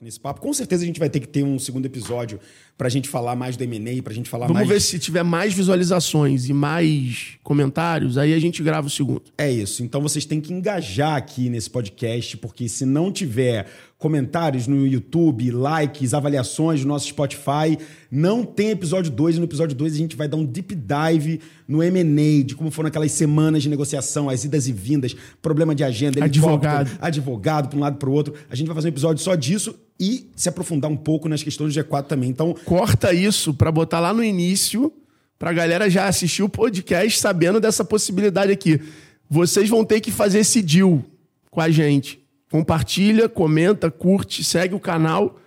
nesse papo. Com certeza a gente vai ter que ter um segundo episódio para a gente falar mais do M&A, para a gente falar Vamos mais... ver se tiver mais visualizações e mais comentários, aí a gente grava o segundo. É isso. Então vocês têm que engajar aqui nesse podcast, porque se não tiver comentários no YouTube, likes, avaliações no nosso Spotify, não tem episódio 2. E no episódio 2 a gente vai dar um deep dive no M&A, de como foram aquelas semanas de negociação, as idas e vindas, problema de agenda, Advogado. advogado para um lado para o outro. A gente vai fazer um episódio só disso e se aprofundar um pouco nas questões do G4 também. Então, Corta isso pra botar lá no início, pra galera já assistir o podcast sabendo dessa possibilidade aqui. Vocês vão ter que fazer esse deal com a gente. Compartilha, comenta, curte, segue o canal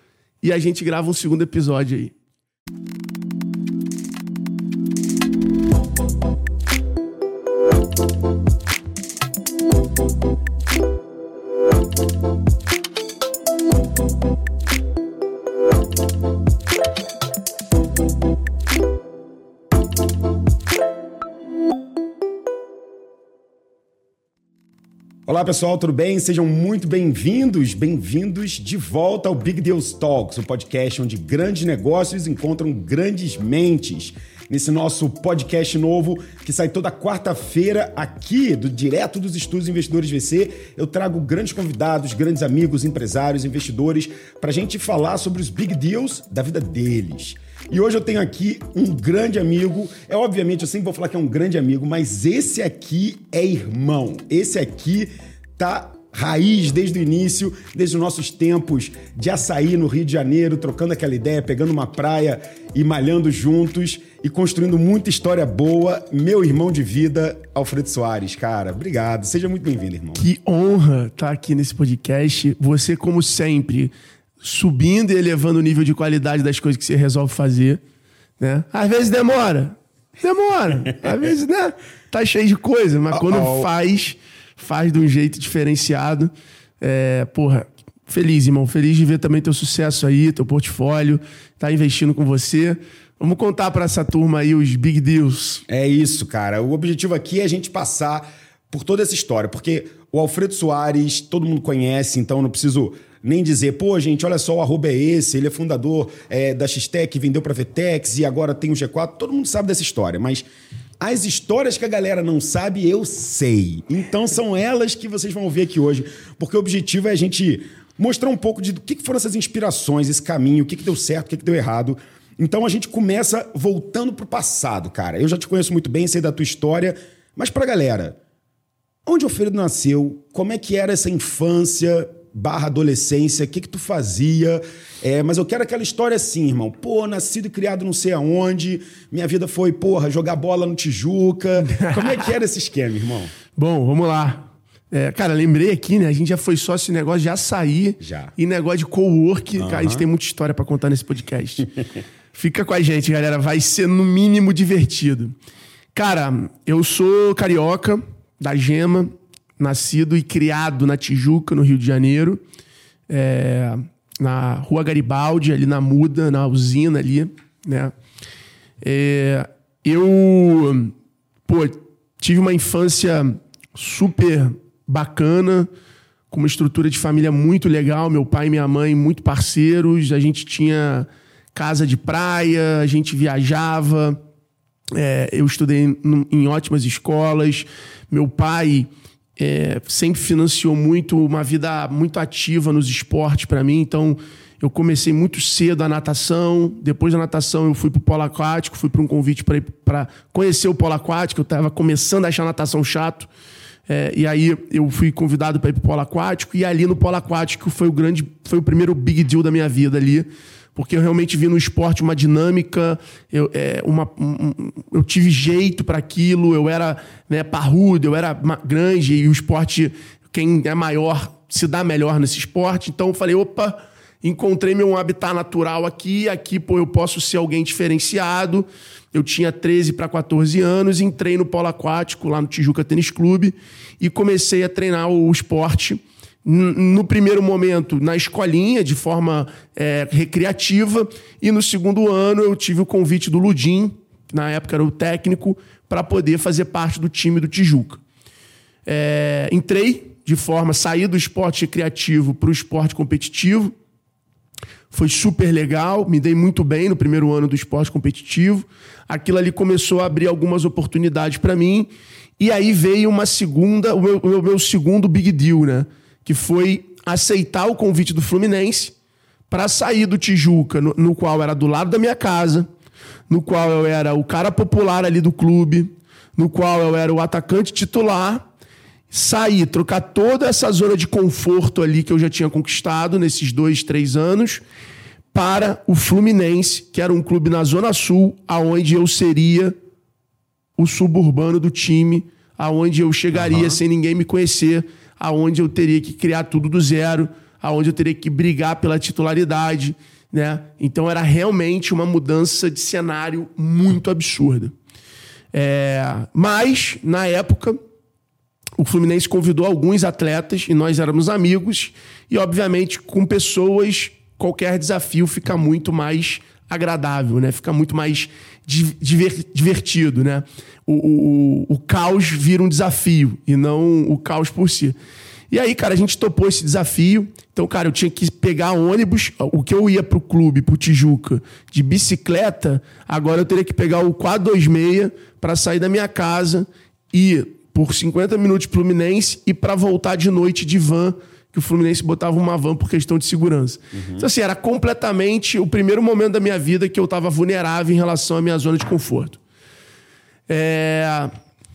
e a gente grava um segundo episódio aí. Olá pessoal, tudo bem? Sejam muito bem-vindos, bem-vindos de volta ao Big Deals Talks, o podcast onde grandes negócios encontram grandes mentes. Nesse nosso podcast novo, que sai toda quarta-feira aqui, do direto dos estúdios Investidores VC, eu trago grandes convidados, grandes amigos, empresários, investidores, para a gente falar sobre os big deals da vida deles. E hoje eu tenho aqui um grande amigo. É obviamente, eu sempre vou falar que é um grande amigo, mas esse aqui é irmão. Esse aqui tá raiz desde o início, desde os nossos tempos de açaí no Rio de Janeiro, trocando aquela ideia, pegando uma praia e malhando juntos e construindo muita história boa. Meu irmão de vida, Alfredo Soares, cara, obrigado. Seja muito bem-vindo, irmão. Que honra estar aqui nesse podcast. Você, como sempre, subindo e elevando o nível de qualidade das coisas que você resolve fazer. Né? Às vezes demora. Demora. Às vezes, né? Tá cheio de coisa, mas quando Uh-oh. faz, faz de um jeito diferenciado. É, porra, feliz, irmão. Feliz de ver também teu sucesso aí, teu portfólio, tá investindo com você. Vamos contar para essa turma aí os big deals. É isso, cara. O objetivo aqui é a gente passar por toda essa história, porque o Alfredo Soares, todo mundo conhece, então não preciso nem dizer, pô, gente, olha só, o arroba é esse, ele é fundador é, da X-Tech, vendeu pra Vetex e agora tem o G4. Todo mundo sabe dessa história, mas as histórias que a galera não sabe, eu sei. Então são elas que vocês vão ouvir aqui hoje, porque o objetivo é a gente mostrar um pouco de do que foram essas inspirações, esse caminho, o que, deu certo, o que deu errado. Então a gente começa voltando pro passado, cara. Eu já te conheço muito bem, sei da tua história, mas pra galera, onde o Alfredo nasceu? Como é que era essa infância barra adolescência? O que que tu fazia? É, mas eu quero aquela história assim, irmão. Pô, nascido e criado não sei aonde. Minha vida foi, porra, jogar bola no Tijuca. Como é que era esse esquema, irmão? Bom, vamos lá. É, cara, lembrei aqui, né? A gente já foi sócio de negócio de açaí Já. e negócio de co-work. Cara, a gente tem muita história pra contar nesse podcast. Fica com a gente, galera. Vai ser no mínimo divertido. Cara, eu sou carioca, da Gema, nascido e criado na Tijuca, no Rio de Janeiro. É, na Rua Garibaldi, ali na Muda, na usina ali, né? É, eu, pô, tive uma infância super bacana, com uma estrutura de família muito legal. Meu pai e minha mãe muito parceiros. A gente tinha casa de praia, a gente viajava. É, eu estudei em ótimas escolas. Meu pai é, sempre financiou muito uma vida muito ativa nos esportes para mim. Então, eu comecei muito cedo a natação. Depois da natação, eu fui para o polo aquático. Fui para um convite para conhecer o polo aquático. Eu estava começando a achar natação chato. É, e aí eu fui convidado para ir para o polo aquático. E ali no polo aquático foi o grande, foi o primeiro big deal da minha vida ali porque eu realmente vi no esporte uma dinâmica, eu, é, uma, um- eu tive jeito para aquilo, eu era né, parrudo, eu era grande e o esporte, quem é maior se dá melhor nesse esporte. Então eu falei, opa, encontrei meu habitat natural aqui, aqui pô, eu posso ser alguém diferenciado. Eu tinha 13 para 14 anos, entrei no polo aquático lá no Tijuca Tênis Clube e comecei a treinar o esporte no primeiro momento na escolinha, de forma é, recreativa, e no segundo ano eu tive o convite do Ludim, que na época era o técnico, para poder fazer parte do time do Tijuca. É, entrei de forma, saí do esporte recreativo para o esporte competitivo, Foi super legal, me dei muito bem no primeiro ano do esporte competitivo. Aquilo ali começou a abrir algumas oportunidades para mim. E aí veio uma segunda, o meu, o meu segundo big deal, né? Que foi aceitar o convite do Fluminense para sair do Tijuca, no, no, qual era do lado da minha casa, no qual eu era o cara popular ali do clube, no qual eu era o atacante titular, sair, trocar toda essa zona de conforto ali que eu já tinha conquistado nesses dois, três anos para o Fluminense, que era um clube na Zona Sul, aonde eu seria o suburbano do time, aonde eu chegaria uhum. sem ninguém me conhecer, aonde eu teria que criar tudo do zero, aonde eu teria que brigar pela titularidade, né? Então era realmente uma mudança de cenário muito absurda. É... Mas na época o Fluminense convidou alguns atletas e nós éramos amigos e obviamente com pessoas qualquer desafio fica muito mais agradável, né? Fica muito mais divertido, né? O, o, o, caos vira um desafio e não o caos por si. E aí, cara, a gente topou esse desafio. Então, cara, eu tinha que pegar ônibus. O que eu ia pro clube, pro Tijuca, de bicicleta, agora eu teria que pegar o 426 para sair da minha casa e por 50 minutos Fluminense e para voltar de noite de van que o Fluminense botava uma van por questão de segurança. Uhum. Então, assim, era completamente o primeiro momento da minha vida que eu estava vulnerável em relação à minha zona de conforto. É...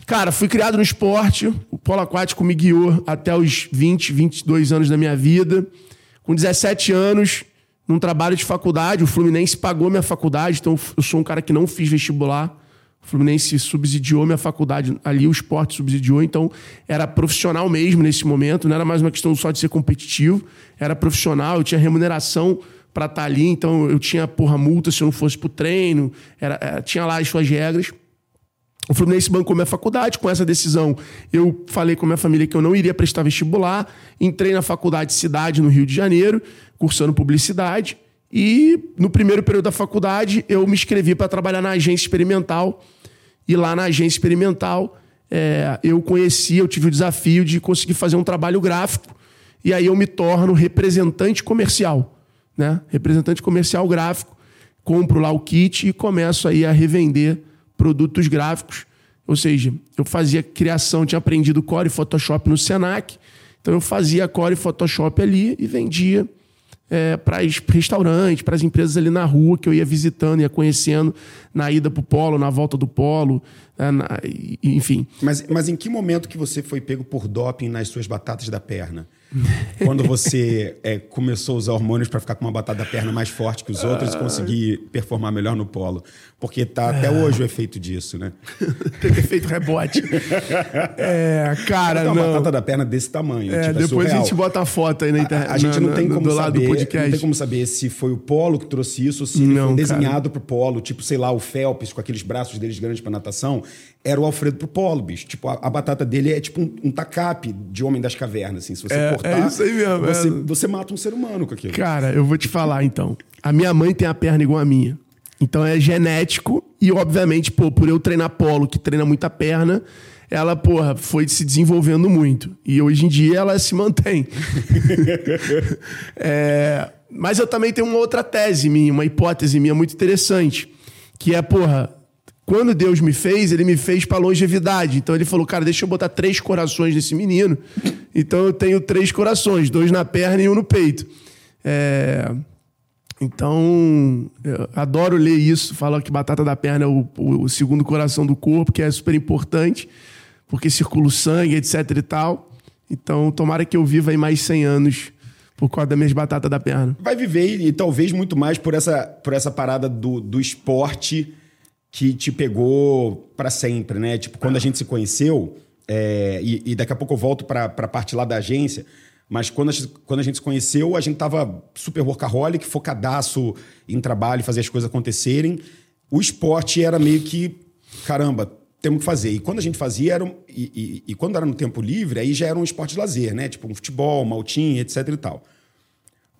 Cara, fui criado no esporte, o polo aquático me guiou até os 20, 22 anos da minha vida. Com 17 anos, num trabalho de faculdade, o Fluminense pagou minha faculdade, então eu sou um cara que não fiz vestibular. O Fluminense subsidiou minha faculdade ali, o esporte subsidiou, então era profissional mesmo nesse momento, não era mais uma questão só de ser competitivo, era profissional, eu tinha remuneração para estar tá ali, então eu tinha, porra, multa se eu não fosse pro treino, era, era, tinha lá as suas regras. O Fluminense bancou minha faculdade. Com essa decisão, eu falei com a minha família que eu não iria prestar vestibular. Entrei na faculdade Cidade, no Rio de Janeiro, cursando publicidade. E no primeiro período da faculdade, eu me inscrevi para trabalhar na agência experimental. E lá na agência experimental, é, eu conheci, eu tive o desafio de conseguir fazer um trabalho gráfico. E aí eu me torno representante comercial. Né? Representante comercial gráfico. Compro lá o kit e começo aí a revender produtos gráficos. Ou seja, eu fazia criação, tinha aprendido Core e Photoshop no Senac. Então eu fazia Core e Photoshop ali e vendia é, para restaurantes, para as empresas ali na rua que eu ia visitando, ia conhecendo na ida para o polo, na volta do polo, é, na, enfim. Mas, mas em que momento que você foi pego por doping nas suas batatas da perna? Quando você é, começou a usar hormônios para ficar com uma batata da perna mais forte que os outros e conseguir performar melhor no polo. Porque tá até hoje o efeito disso, né? Tem efeito rebote. é, cara, então, não. uma batata da perna desse tamanho. É, tipo, é depois a gente bota a foto aí na internet. A, a gente não, tem como saber, não tem como saber se foi o polo que trouxe isso ou se ele foi desenhado cara. pro polo, tipo, sei lá, o Phelps com aqueles braços deles grandes para natação era o Alfredo pro polo, bicho. Tipo, a, a batata dele é tipo um, um, tacape de Homem das Cavernas, assim. Se você é, cortar, é isso aí mesmo, você, é... você mata um ser humano com aquilo. Cara, eu vou te falar, então. A minha mãe tem a perna igual a minha. Então é genético e, obviamente, pô, por eu treinar polo, que treina muita perna, ela, porra, foi se desenvolvendo muito. E hoje em dia ela se mantém. é, mas eu também tenho uma outra tese minha, uma hipótese minha muito interessante, que é, porra, quando Deus me fez, ele me fez para longevidade. Então ele falou, cara, deixa eu botar três corações nesse menino. Então eu tenho três corações, dois na perna e um no peito. É... Então, adoro ler isso. Fala que batata da perna é o, o, segundo coração do corpo, que é super importante, porque circula o sangue, etc e tal. Então, tomara que eu viva aí mais 100 anos por causa das minhas batatas da perna. Vai viver e talvez muito mais por essa, por essa parada do, do esporte que te pegou para sempre, né? Tipo, quando a gente se conheceu, é, e, e, daqui a pouco eu volto para a parte lá da agência, mas quando a, gente, quando a gente se conheceu, a gente tava super workaholic, focadaço em trabalho, fazer as coisas acontecerem. O esporte era meio que, caramba, temos que fazer. E quando a gente fazia, era um, e, e, e, quando era no tempo livre, aí já era um esporte de lazer, né? Tipo um futebol, um maltinho, etc e tal.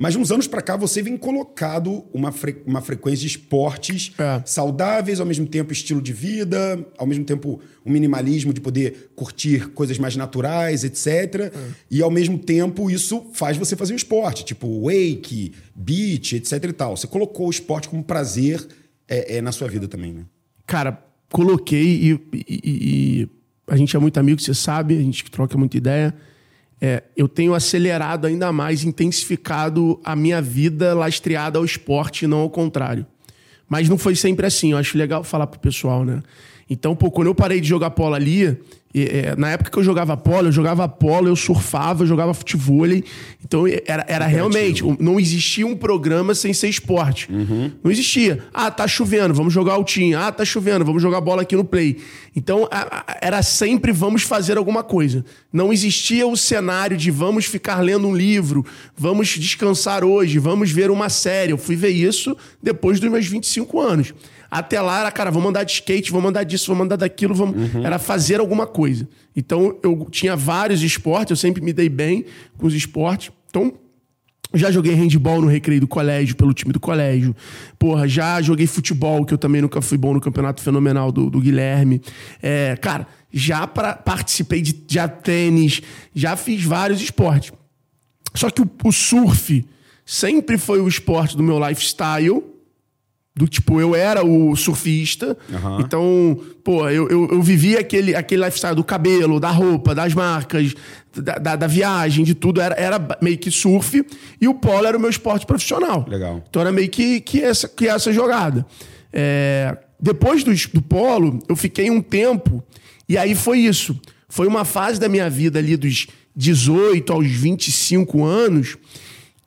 Mas uns anos para cá você vem colocado uma, fre uma frequência de esportes É. saudáveis, ao mesmo tempo estilo de vida, ao mesmo tempo um minimalismo de poder curtir coisas mais naturais, etc. E ao mesmo tempo isso faz você fazer um esporte, tipo wake, beach, etc e tal. Você colocou o esporte como prazer é, é, na sua vida também, né? Cara, coloquei e, e- e- e a gente é muito amigo, você sabe, a gente troca muita ideia. É, eu tenho acelerado ainda mais, intensificado a minha vida lastreada ao esporte não ao contrário. Mas não foi sempre assim, eu acho legal falar pro pessoal, né? Então, pô, quando eu parei de jogar polo ali, é, na época que eu jogava polo, eu jogava polo, eu surfava, eu jogava futevôlei. Então, era, era realmente, não existia um programa sem ser esporte. Não existia. Ah, tá chovendo, vamos jogar altinha. Ah, tá chovendo, vamos jogar bola aqui no play. Então, a- a- era sempre vamos fazer alguma coisa. Não existia o cenário de vamos ficar lendo um livro, vamos descansar hoje, vamos ver uma série. Eu fui ver isso depois dos meus 25 anos. Até lá era, cara, vamos andar de skate, vamos andar disso, vamos andar daquilo, vamos... era fazer alguma coisa. Então, eu tinha vários esportes, eu sempre me dei bem com os esportes. Então, já joguei handball no recreio do colégio, pelo time do colégio. Porra, já joguei futebol, que eu também nunca fui bom no campeonato fenomenal do, do Guilherme. É, cara, já pra, participei de já tênis, já fiz vários esportes. Só que o, o surf sempre foi o esporte do meu lifestyle. Do tipo, eu era o surfista. Aham. Então, pô, eu, eu, eu vivia aquele, aquele lifestyle do cabelo, da roupa, das marcas, da, da, da viagem, de tudo. Era, era meio que surf. E o polo era o meu esporte profissional. Legal. Então era meio que, que, essa, que essa jogada. É, depois do, do polo, eu fiquei um tempo. E aí foi isso. Foi uma fase da minha vida ali dos 18 aos 25 anos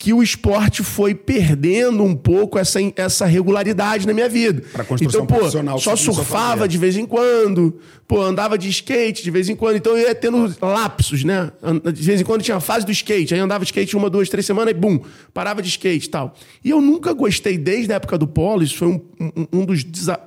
que o esporte foi perdendo um pouco essa, essa regularidade na minha vida. Pra construção então, pô, só surfava de vez em quando, pô, andava de skate de vez em quando, então eu ia tendo lapsos, né? De vez em quando tinha a fase do skate, aí andava de skate uma, duas, três semanas e bum, parava de skate e tal. E eu nunca gostei, desde a época do polo, isso foi um, um, um dos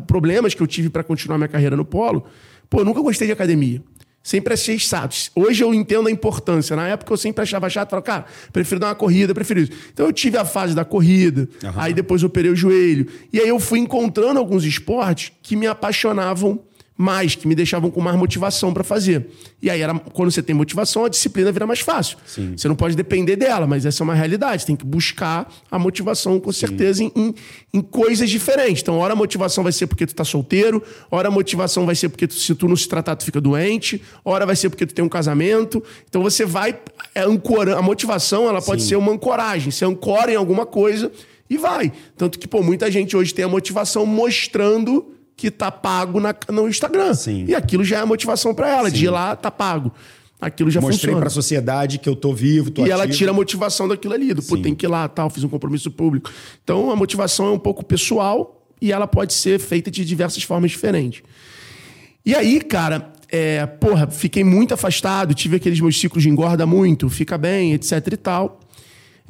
problemas que eu tive para continuar minha carreira no polo, pô, eu nunca gostei de academia. Sempre achei chato. Hoje eu entendo a importância. Na época eu sempre achava chato. Falava, cara, prefiro dar uma corrida, prefiro isso. Então eu tive a fase da corrida. Aham. Aí depois eu operei o joelho. E aí eu fui encontrando alguns esportes que me apaixonavam mais, que me deixavam com mais motivação para fazer. E aí era quando você tem motivação, a disciplina vira mais fácil. Sim. Você não pode depender dela, mas essa é uma realidade. Você tem que buscar a motivação, com certeza, em, em, em coisas diferentes. Então, ora a motivação vai ser porque tu tá solteiro, ora a motivação vai ser porque tu- se tu não se tratar, tu fica doente, ora vai ser porque tu tem um casamento. Então você vai é, ancorando. A motivação, ela pode Sim. ser uma ancoragem. Você ancora em alguma coisa e vai. Tanto que, pô, muita gente hoje tem a motivação mostrando que tá pago na- no Instagram. Sim. E aquilo já é a motivação para ela. De ir lá, tá pago. Aquilo já Mostrei funciona. pra sociedade que eu tô vivo, tô E ela ativo. tira a motivação daquilo ali, do pô, Sim. tem que ir lá, tal, fiz um compromisso público. Então a motivação é um pouco pessoal e ela pode ser feita de diversas formas diferentes. E aí, cara, é, porra, fiquei muito afastado, tive aqueles meus ciclos de engorda muito, fica bem, etc e tal.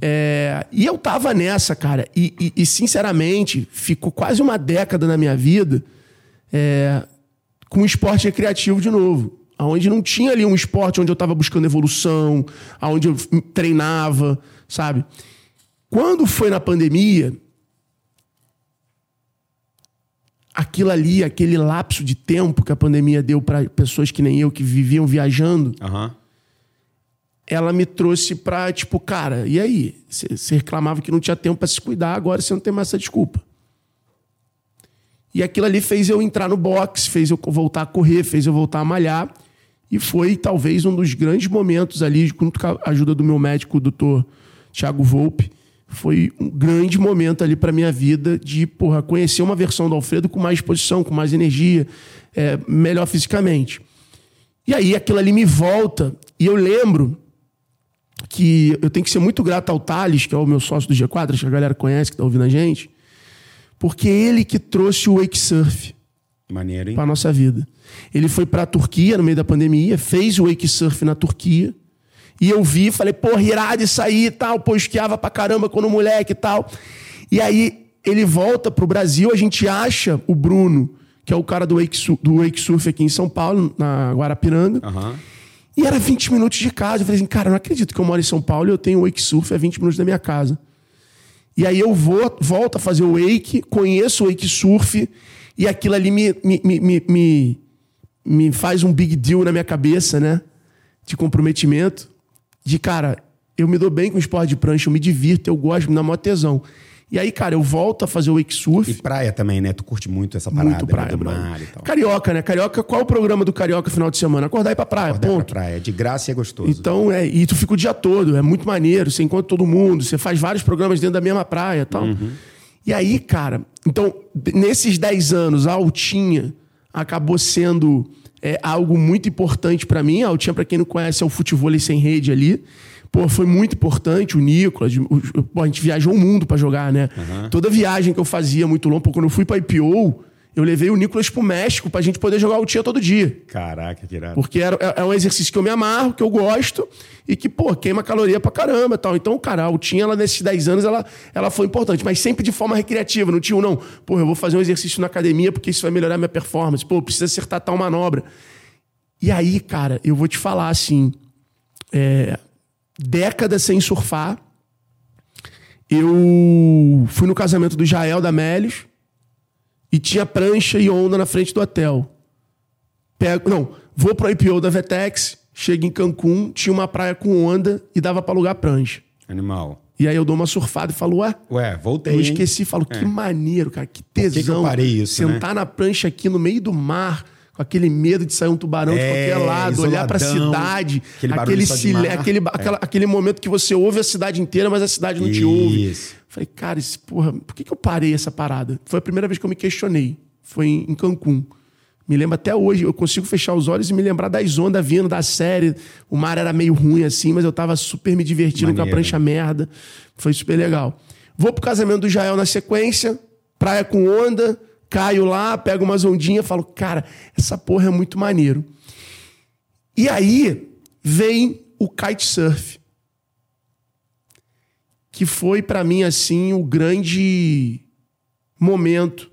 É, e eu tava nessa, cara, e, e- e, sinceramente, ficou quase uma década na minha vida é, com o esporte recreativo de novo. Onde não tinha ali um esporte onde eu estava buscando evolução, onde eu treinava, sabe? Quando foi na pandemia, aquilo ali, aquele lapso de tempo que a pandemia deu para pessoas que nem eu, que viviam viajando, Aham. ela me trouxe pra, tipo, cara, e aí? Você reclamava que não tinha tempo pra se cuidar, agora você não tem mais essa desculpa. E aquilo ali fez eu entrar no boxe, fez eu voltar a correr, fez eu voltar a malhar. E foi talvez um dos grandes momentos ali, junto com a ajuda do meu médico, o doutor Thiago Volpe. Foi um grande momento ali pra minha vida de, porra, conhecer uma versão do Alfredo com mais disposição, com mais energia, é, melhor fisicamente. E aí aquilo ali me volta. E eu lembro que eu tenho que ser muito grato ao Thales, que é o meu sócio do G4, acho que a galera conhece, que tá ouvindo a gente, porque é ele que trouxe o wake surf Maneiro, hein? para nossa vida. Ele foi para a Turquia no meio da pandemia, fez o wake surf na Turquia. E eu vi, falei, porra, irado isso aí e tal. Pô, esquiava pra caramba quando moleque e tal. E aí ele volta pro Brasil, a gente acha o Bruno, que é o cara do wake, Su- do wake surf aqui em São Paulo, na Guarapiranga. Aham. E era 20 minutos de casa. Eu falei assim, cara, não acredito que eu moro em São Paulo e eu tenho wake surf a 20 minutos da minha casa. E aí eu vou, volto a fazer o wake, conheço o wake surf, e aquilo ali me, me, me, me, me faz um big deal na minha cabeça, né? De comprometimento. De, cara, eu me dou bem com esporte de prancha, eu me divirto, eu gosto, me dá maior tesão. E aí, cara, eu volto a fazer o wake surf. E praia também, né? Tu curte muito essa parada Muito praia, né? do brother. mar e tal. Carioca, né? Carioca, qual é o programa do Carioca final de semana? Acordar e ir pra praia, Acordar pra ponto. praia, de graça e é gostoso. Então, é, e tu fica o dia todo, é muito maneiro, você encontra todo mundo, você faz vários programas dentro da mesma praia e tal. Uhum. E aí, cara, então, nesses 10 anos, a Altinha acabou sendo é, algo muito importante pra mim. A Altinha, pra quem não conhece, é o futebol sem rede ali. Pô, foi muito importante o Nicolas. o- o- pô, a gente viajou o mundo pra jogar, né? Toda viagem que eu fazia muito longo, pô, quando eu fui pra IPO, eu levei o Nicolas pro México pra gente poder jogar Altinha todo dia. Caraca, que irado. Porque era- é, é um exercício que eu me amarro, que eu gosto e que, pô, queima caloria pra caramba e tal. Então, cara, a Altinha, ela, nesses 10 anos, ela, ela foi importante, mas sempre de forma recreativa. Não tinha um, não. Pô, eu vou fazer um exercício na academia porque isso vai melhorar minha performance. Pô, precisa acertar tal manobra. E aí, cara, eu vou te falar assim: é, décadas sem surfar. Eu fui no casamento do Jael da Melios e tinha prancha e onda na frente do hotel. Pego, não, vou pro IPO da Vetex, chego em Cancún, tinha uma praia com onda e dava pra alugar prancha. Animal. E aí eu dou uma surfada e falo, ué, Ué, voltei. eu esqueci, falo, que maneiro, cara, que que tesão. eu parei isso, né? Sentar na prancha aqui no meio do mar, com aquele medo de sair um tubarão de É, qualquer lado, olhar pra isoladão, cidade, aquele aquele, de silê- mar. É. aquele, aquela- aquele momento que você ouve a cidade inteira, mas a cidade não te ouve. Isso. Falei, cara, esse, porra, por que, que eu parei essa parada? Foi a primeira vez que eu me questionei. Foi em, em Cancún. Me lembro até hoje, eu consigo fechar os olhos e me lembrar das ondas vindo da série. O mar era meio ruim assim, mas eu tava super me divertindo com a Maneiro. prancha merda. Foi super legal. Vou pro casamento do Jael na sequência, praia com onda, caio lá, pego umas ondinhas, falo, cara, essa porra é muito maneiro. E aí vem o kitesurf que foi pra mim assim o grande momento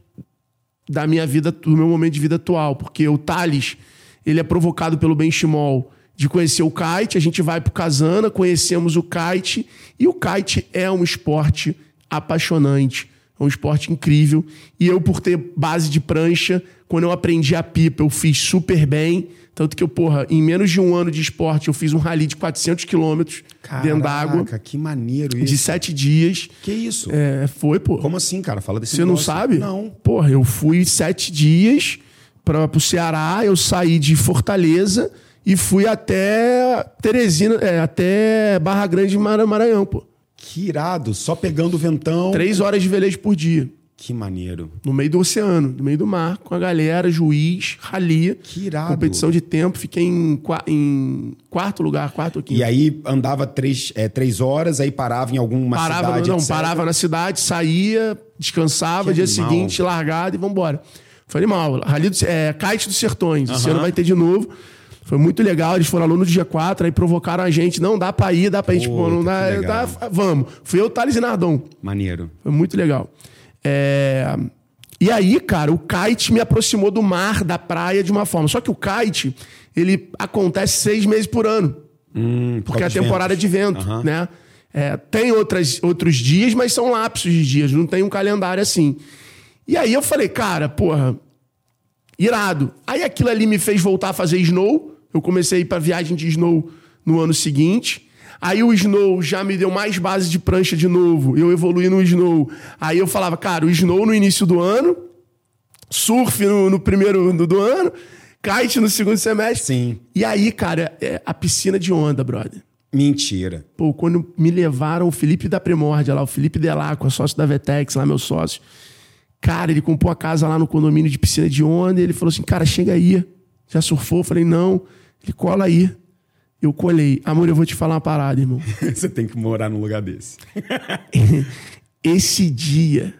da minha vida, do meu momento de vida atual, porque o Thales, ele é provocado pelo Benchimol de conhecer o kite, a gente vai pro Casana, conhecemos o kite, e o kite é um esporte apaixonante, é um esporte incrível, e eu por ter base de prancha, quando eu aprendi a pipa, eu fiz super bem, tanto que eu, porra, em menos de um ano de esporte, eu fiz um rally de 400 quilômetros dentro d'água, Caraca, que maneiro de isso. sete dias. Que isso? É, foi, pô. Como assim, cara? Fala desse Você não negócio. sabe? Não. Porra, eu fui sete dias para pro Ceará, eu saí de Fortaleza e fui até Teresina, é, até Barra Grande, Mara- Maranhão, pô. Que irado. Só pegando o ventão. Três horas de velejo por dia. Que maneiro. No meio do oceano, no meio do mar, com a galera, juiz, rali. Que irado. Competição de tempo, fiquei em, em quarto lugar, quarto ou quinto. E aí andava três, é, três horas, aí parava em alguma Parava, cidade, não, etc. parava na cidade, saía, descansava, Que dia animal. seguinte, largado e vambora. Foi animal. Rally do, é, Kite dos Sertões. Esse Aham. ano vai ter de novo. Foi muito legal. Eles foram alunos do G4, aí provocaram a gente. Não, dá pra ir, dá pra ir. Tipo, não dá, dá- Vamos. Fui eu, Thales e Nardon. Maneiro. Foi muito legal. É, E aí, cara, o kite me aproximou do mar, da praia, de uma forma. Só que o kite, ele acontece seis meses por ano. Hum, por Porque é a temporada ventos. de vento, Aham. né? É, tem outras, outros dias, mas são lapsos de dias, não tem um calendário assim. E aí eu falei, cara, porra, irado. Aí aquilo ali me fez voltar a fazer snow. Eu comecei a ir pra viagem de snow no ano seguinte. Aí o snow já me deu mais base de prancha de novo. Eu evoluí no snow. Aí eu falava, cara, o snow no início do ano, surf no, no primeiro do, do ano, kite no segundo semestre. Sim. E aí, cara, é a piscina de onda, brother. Mentira. Pô, quando me levaram o Felipe da Primórdia lá, o Felipe Delacqua, sócio da Vetex, lá meu sócio. Cara, ele comprou a casa lá no condomínio de piscina de onda e ele falou assim, cara, chega aí. Já surfou? Eu falei, não. Ele cola aí. Eu colei. Amor, eu vou te falar uma parada, irmão. Você tem que morar num lugar desse. Esse dia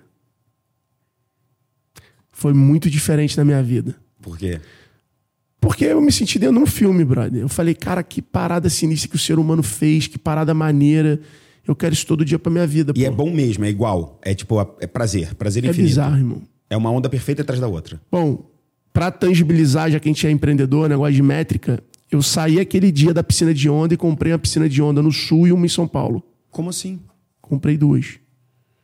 foi muito diferente na minha vida. Por quê? Porque eu me senti dentro de um filme, brother. Eu falei, cara, que parada sinistra que o ser humano fez, que parada maneira. Eu quero isso todo dia pra minha vida, E pô. é bom mesmo, é igual. É tipo, é prazer. Prazer É infinito. bizarro, irmão. É uma onda perfeita atrás da outra. Bom, pra tangibilizar, já que a gente é empreendedor, negócio de métrica, eu saí aquele dia da piscina de onda e comprei uma piscina de onda no sul e uma em São Paulo. Como assim? Comprei duas.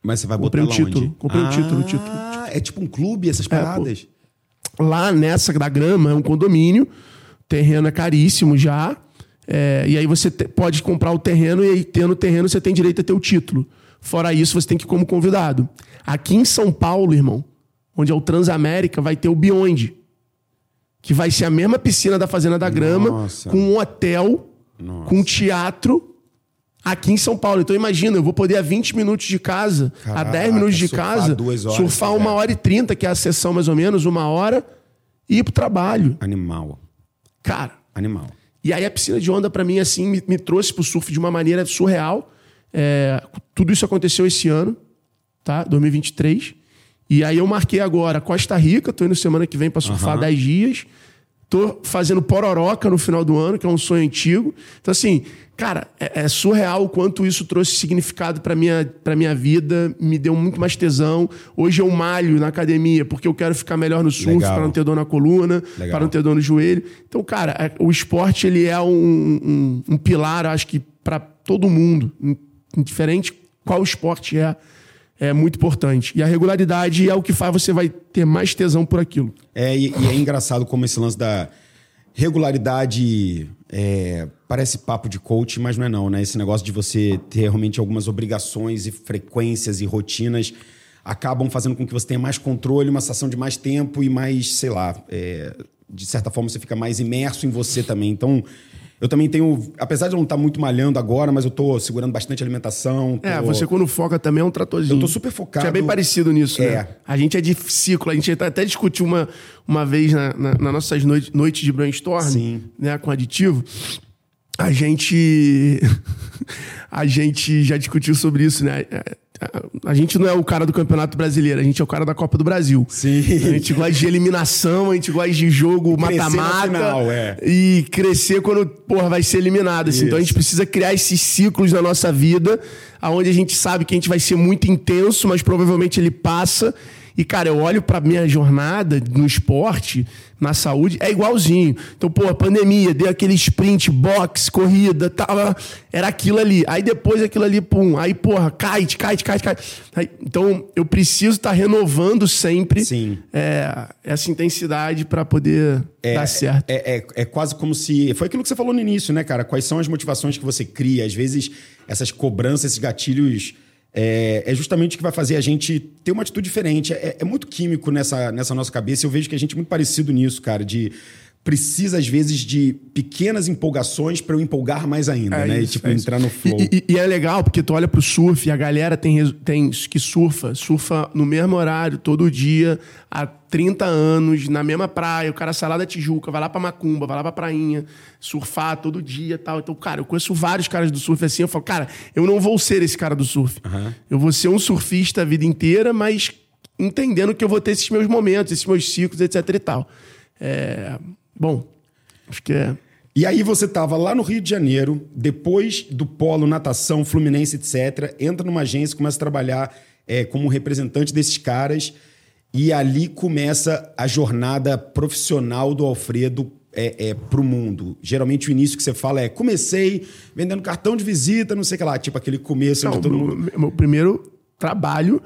Mas você vai Comprei botar o lá título. onde? Comprei o ah, título, o título. é tipo um clube, essas paradas. Lá nessa da grama é um condomínio, o terreno é caríssimo já. é, e aí você te- pode comprar o terreno e aí tendo o terreno você tem direito a ter o título. Fora isso, você tem que ir como convidado. Aqui em São Paulo, irmão, onde é o Transamérica, vai ter o Beyond. Que vai ser a mesma piscina da Fazenda da Grama, Nossa. com um hotel, com um teatro, aqui em São Paulo. Então imagina, eu vou poder a 20 minutos de casa, Caraca, a 10 minutos de surfar casa, horas, surfar uma hora e 30, que é a sessão mais ou menos, uma hora, e ir pro trabalho. Animal. Cara, Animal. e aí a piscina de onda, pra mim, assim, me, me trouxe pro surf de uma maneira surreal. É, tudo isso aconteceu esse ano, tá? 2023. E aí eu marquei agora Costa Rica, tô indo semana que vem pra surfar 10 dias. Tô fazendo Pororoca no final do ano, que é um sonho antigo. Então, assim, cara, é, é surreal o quanto isso trouxe significado pra minha, pra minha vida, me deu muito mais tesão. Hoje eu malho na academia porque eu quero ficar melhor no surf, pra não ter dor na coluna, para não ter dor no joelho. Então, cara, é- o esporte ele é um, um, um pilar, acho que para todo mundo, in- indiferente qual esporte é, é muito importante. E a regularidade é o que faz você vai ter mais tesão por aquilo. É, e, e é engraçado como esse lance da regularidade é, parece papo de coach, mas não é não, né? Esse negócio de você ter realmente algumas obrigações e frequências e rotinas acabam fazendo com que você tenha mais controle, uma sensação de mais tempo e mais, sei lá, é, de certa forma você fica mais imerso em você também. Então, eu também tenho, apesar de eu não estar muito malhando agora, mas eu tô segurando bastante alimentação. tô- É, você quando foca também é um tratorzinho. Eu tô super focado. Que é bem parecido nisso, É. né? A gente é de ciclo. A gente até discutiu uma, uma vez na, na, nas nossas noites, noites de brainstorm, Sim. né, com aditivo. A gente. a gente já discutiu sobre isso, né? A gente não é o cara do Campeonato Brasileiro, a gente é o cara da Copa do Brasil. Sim. A gente gosta de eliminação, a gente gosta de jogo mata-mata. é. E crescer quando, porra, vai ser eliminado. Assim. Então a gente precisa criar esses ciclos na nossa vida, aonde a gente sabe que a gente vai ser muito intenso, mas provavelmente ele passa. E, cara, eu olho pra minha jornada no esporte, na saúde, é igualzinho. Então, pô, pandemia, deu aquele sprint, boxe, corrida, tava, era aquilo ali. Aí depois aquilo ali, pum, aí, porra, kite, kite, kite, kite. Aí, então, eu preciso estar renovando sempre Sim. é, essa intensidade pra poder dar certo. É, é, é quase como se. Foi aquilo que você falou no início, né, cara? Quais são as motivações que você cria? Às vezes, essas cobranças, esses gatilhos. É, é justamente o que vai fazer a gente ter uma atitude diferente. É, é muito químico nessa, nessa nossa cabeça. Eu vejo que a gente é muito parecido nisso, cara. De precisa, às vezes, de pequenas empolgações para eu empolgar mais ainda, É né? isso, e, tipo, é isso. entrar no flow. E, e- e é legal porque tu olha pro surf e a galera tem, tem que surfa, surfa no mesmo horário, todo dia, há 30 anos, na mesma praia. O cara sai lá da Tijuca, vai lá pra Macumba, vai lá pra prainha, surfar todo dia e tal. Então, cara, eu conheço vários caras do surf assim. Eu falo, cara, eu não vou ser esse cara do surf. Eu vou ser um surfista a vida inteira, mas entendendo que eu vou ter esses meus momentos, esses meus ciclos, etc e tal. É, bom, acho que é. E aí você tava lá no Rio de Janeiro, depois do polo, natação, fluminense, etc., entra numa agência, começa a trabalhar é, como representante desses caras, e ali começa a jornada profissional do Alfredo é, é, pro mundo. Geralmente o início que você fala é comecei vendendo cartão de visita, não sei o que lá, tipo aquele começo onde Não, todo meu, mundo... meu primeiro trabalho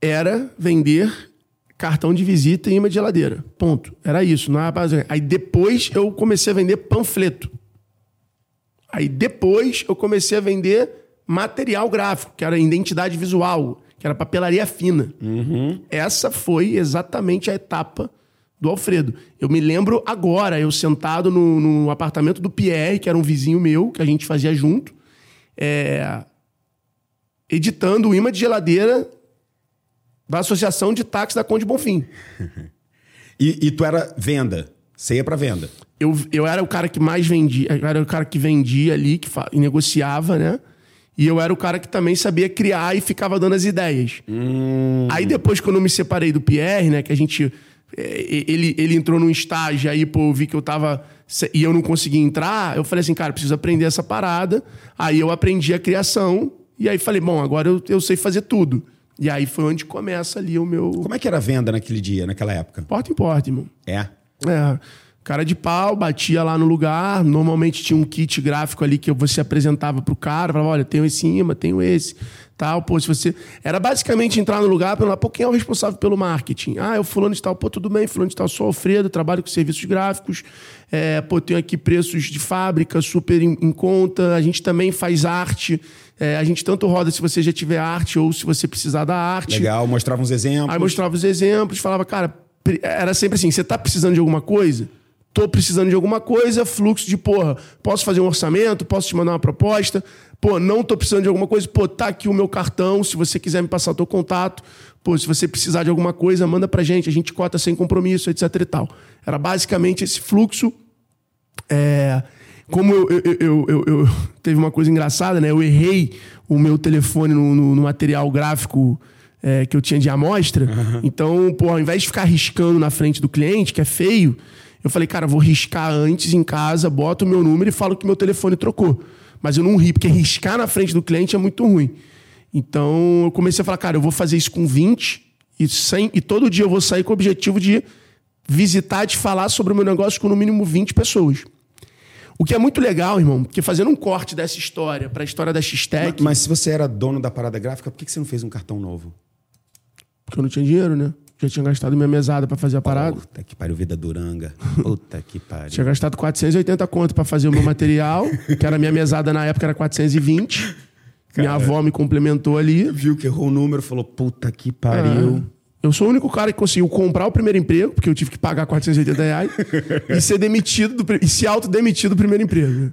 era vender cartão de visita e imã de geladeira. Ponto. Era isso. Não era base. Aí depois eu comecei a vender panfleto. Aí depois eu comecei a vender material gráfico, que era identidade visual, que era papelaria fina. Essa foi exatamente a etapa do Alfredo. Eu me lembro agora, eu sentado no, no apartamento do Pierre, que era um vizinho meu, que a gente fazia junto, é, editando o imã de geladeira da Associação de Táxi da Conde Bonfim. E, e tu era venda, você ia pra venda. Eu, eu era o cara que mais vendia, eu era o cara que vendia ali, que e negociava, né? E eu era o cara que também sabia criar e ficava dando as ideias. Aí depois, quando eu me separei do Pierre, né? Que a gente. eh, Ele, ele entrou num estágio, aí, pô, eu vi que eu tava. E eu não conseguia entrar. Eu falei assim, cara, preciso aprender essa parada. Aí eu aprendi a criação. E aí falei, bom, agora eu, eu sei fazer tudo. E aí foi onde começa ali o meu. Como é que era a venda naquele dia, naquela época? Porta em porta, irmão. É. É, Cara de pau, batia lá no lugar. Normalmente tinha um kit gráfico ali que você apresentava pro cara. Falava, olha, tenho esse imã, tenho esse. Tal, pô, se você... Era basicamente entrar no lugar, perguntar, pô, quem é o responsável pelo marketing? Ah, é o fulano de tal. Pô, tudo bem, fulano de tal. Sou Alfredo, trabalho com serviços gráficos. É, pô, tenho aqui preços de fábrica super em, em conta. A gente também faz arte. É, a gente tanto roda se você já tiver arte ou se você precisar da arte. Legal, mostrava uns exemplos. Aí mostrava os exemplos, falava, cara, era sempre assim, você tá precisando de alguma coisa? Tô precisando de alguma coisa, fluxo de, porra, posso fazer um orçamento, posso te mandar uma proposta. Pô, não tô precisando de alguma coisa, pô, tá aqui o meu cartão, se você quiser me passar o teu contato. Pô, se você precisar de alguma coisa, manda pra gente, a gente cota sem compromisso, etc e tal. Era basicamente esse fluxo. É, como eu, eu, eu, eu, teve uma coisa engraçada, né? Eu errei o meu telefone no, no, no material gráfico é, que eu tinha de amostra. Uhum. Então, pô, ao invés de ficar riscando na frente do cliente, que é feio, eu falei, cara, vou riscar antes em casa, boto o meu número e falo que meu telefone trocou. Mas eu não ri, porque riscar na frente do cliente é muito ruim. Então eu comecei a falar, cara, eu vou fazer isso com 20 e, 100, e todo dia eu vou sair com o objetivo de visitar, de falar sobre o meu negócio com no mínimo 20 pessoas. O que é muito legal, irmão, porque fazendo um corte dessa história para a história da X-Tech. Mas, mas, se você era dono da parada gráfica, por que você não fez um cartão novo? Porque eu não tinha dinheiro, né? Já tinha gastado minha mesada para fazer a parada. Puta que pariu, vida duranga. Puta que pariu. tinha gastado 480 conto para fazer o meu material, que era minha mesada na época, era 420. Cara, minha avó me complementou ali. Viu que errou o número, falou, puta que pariu. Eu sou o único cara que conseguiu comprar o primeiro emprego, porque eu tive que pagar 480 reais, e ser demitido do, e se autodemitir do primeiro emprego.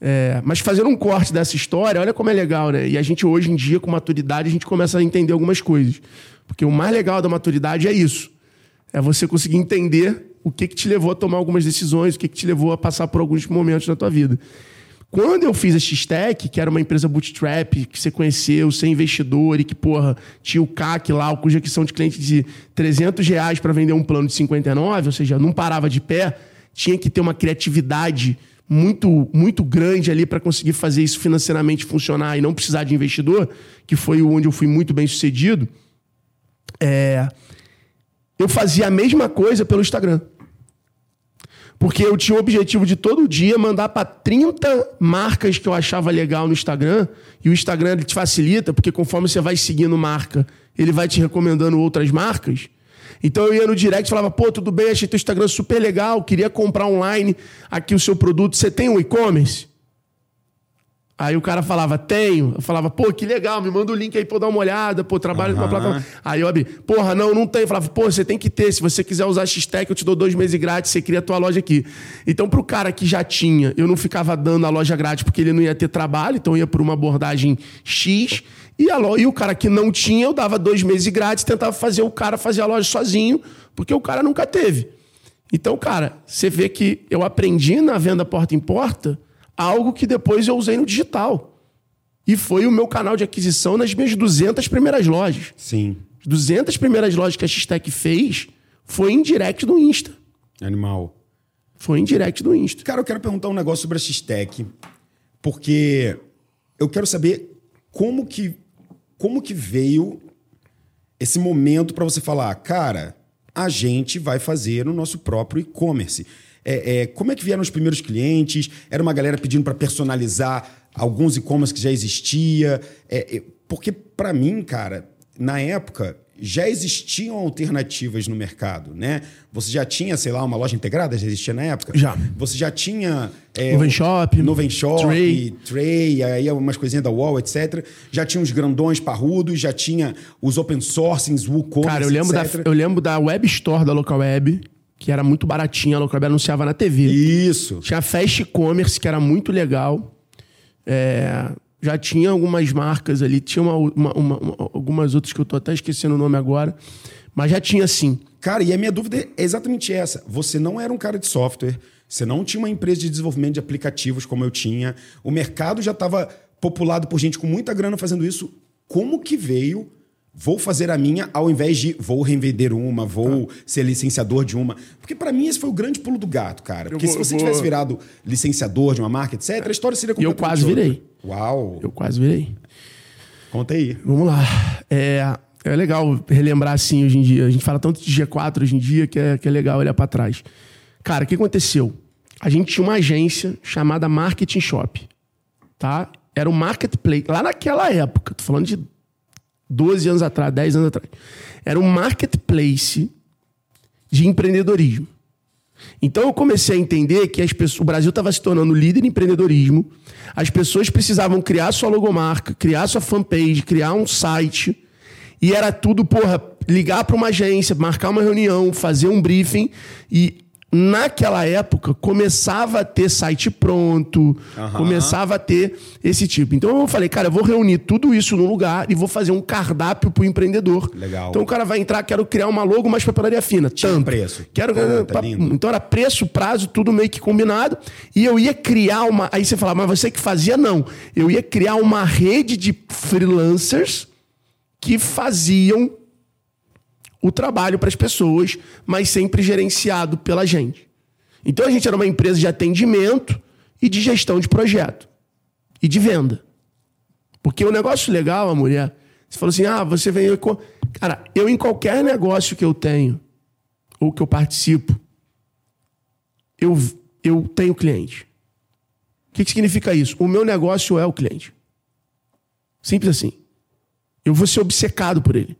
É, mas fazendo um corte dessa história, olha como é legal, né? E a gente hoje em dia, com maturidade, a gente começa a entender algumas coisas. Porque o mais legal da maturidade é isso. É você conseguir entender o que, que te levou a tomar algumas decisões, o que, que te levou a passar por alguns momentos na tua vida. Quando eu fiz a X-Tech, que era uma empresa bootstrap, que você conheceu, sem investidor e que, porra, tinha o CAC lá, o cuja aquisição de cliente de 300 reais para vender um plano de 59, ou seja, não parava de pé, tinha que ter uma criatividade muito muito grande ali para conseguir fazer isso financeiramente funcionar e não precisar de investidor, que foi onde eu fui muito bem sucedido. É, eu fazia a mesma coisa pelo Instagram. Porque eu tinha o objetivo de todo dia mandar para 30 marcas que eu achava legal no Instagram. E o Instagram ele te facilita, porque conforme você vai seguindo marca, ele vai te recomendando outras marcas. Então eu ia no direct e falava: pô, tudo bem, achei teu Instagram super legal, queria comprar online aqui o seu produto. Você tem um e-commerce? Aí o cara falava, tenho. Eu falava, pô, que legal, me manda o link aí pra eu dar uma olhada, pô, trabalho uhum. com a plataforma. Aí eu abri, porra, não, não tem. Eu falava, pô, você tem que ter. Se você quiser usar X-Tech, eu te dou dois meses grátis, você cria a tua loja aqui. Então, pro cara que já tinha, eu não ficava dando a loja grátis porque ele não ia ter trabalho, então eu ia por uma abordagem X. E, a loja, e o cara que não tinha, eu dava dois meses grátis, tentava fazer o cara fazer a loja sozinho, porque o cara nunca teve. Então, cara, você vê que eu aprendi na venda porta em porta algo que depois eu usei no digital. E foi o meu canal de aquisição nas minhas 200 primeiras lojas. Sim. As 200 primeiras lojas que a X-Tech fez foi em direct do Insta. Animal. Foi em direct do Insta. Cara, eu quero perguntar um negócio sobre a X-Tech, porque eu quero saber como que, como que veio esse momento para você falar, cara, a gente vai fazer o nosso próprio e-commerce. É, é, como é que vieram os primeiros clientes? Era uma galera pedindo para personalizar alguns e-commerce que já existia? É, é porque, para mim, cara, na época, já existiam alternativas no mercado, né? Você já tinha, sei lá, uma loja integrada, já existia na época? Já. Você já tinha... É, Noven Shop. Noven Shop, Tray. Tray, aí umas coisinhas da Wall, etc. Já tinha os grandões parrudos, já tinha os open sourcings, WooCommerce, Cara, eu lembro, etc. da, eu lembro da Web Store da Local Web, que era muito baratinha, a Localweb anunciava na TV. Isso. Tinha a Fast Commerce, que era muito legal. É, já tinha algumas marcas ali, tinha uma, uma, uma, algumas outras que eu tô até esquecendo o nome agora, mas já tinha sim. Cara, e a minha dúvida é exatamente essa. Você não era um cara de software, você não tinha uma empresa de desenvolvimento de aplicativos como eu tinha, o mercado já estava populado por gente com muita grana fazendo isso. Como que veio Vou fazer a minha ao invés de vou revender uma, vou ah. ser licenciador de uma. Porque para mim esse foi o grande pulo do gato, cara. Porque vou, se você vou... tivesse virado licenciador de uma marca, etc., a história seria completamente E eu quase outra. virei. Uau! Eu quase virei. Conta aí. Vamos lá. É, é legal relembrar assim hoje em dia. A gente fala tanto de G4 hoje em dia que é, que é legal olhar para trás. Cara, o que aconteceu? A gente tinha uma agência chamada Marketing Shop, tá? Era um marketplace, lá naquela época, tô falando de 12 anos atrás, 10 anos atrás. Era um marketplace de empreendedorismo. Então eu comecei a entender que as pessoas, o Brasil estava se tornando líder em empreendedorismo. As pessoas precisavam criar sua logomarca, criar sua fanpage, criar um site. E era tudo, porra, ligar para uma agência, marcar uma reunião, fazer um briefing. E naquela época começava a ter site pronto, uhum. começava a ter esse tipo. Então eu falei, cara, eu vou reunir tudo isso num lugar e vou fazer um cardápio pro empreendedor. Legal. Então o cara vai entrar, quero criar uma logo, mais papelaria fina. Tinha tanto. preço. Quero ah, tá Então era preço, prazo, tudo meio que combinado. E eu ia criar uma. Aí você fala, mas você que fazia? Não. Eu ia criar uma rede de freelancers que faziam o trabalho para as pessoas, mas sempre gerenciado pela gente. Então a gente era uma empresa de atendimento e de gestão de projeto e de venda. Porque o negócio legal, a mulher, você falou assim: ah, você vem. Cara, eu em qualquer negócio que eu tenho ou que eu participo, eu, eu tenho cliente. O que, que significa isso? O meu negócio é o cliente. Simples assim. Eu vou ser obcecado por ele.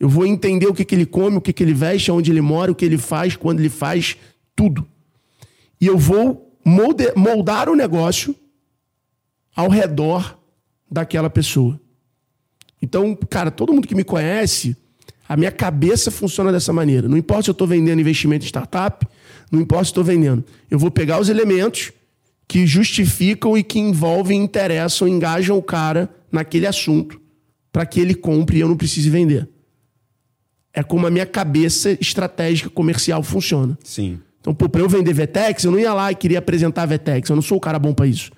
Eu vou entender o que, que ele come, o que, que ele veste, onde ele mora, o que ele faz, quando ele faz, tudo. E eu vou molde, moldar o negócio ao redor daquela pessoa. Então, cara, todo mundo que me conhece, a minha cabeça funciona dessa maneira. Não importa se eu estou vendendo investimento em startup, não importa se estou vendendo. Eu vou pegar os elementos que justificam e que envolvem, interessam, engajam o cara naquele assunto para que ele compre e eu não precise vender é como a minha cabeça estratégica comercial funciona. Sim. Então, pô, pra eu vender Vetex, eu não ia lá e queria apresentar Vetex. Eu não sou o cara bom para isso.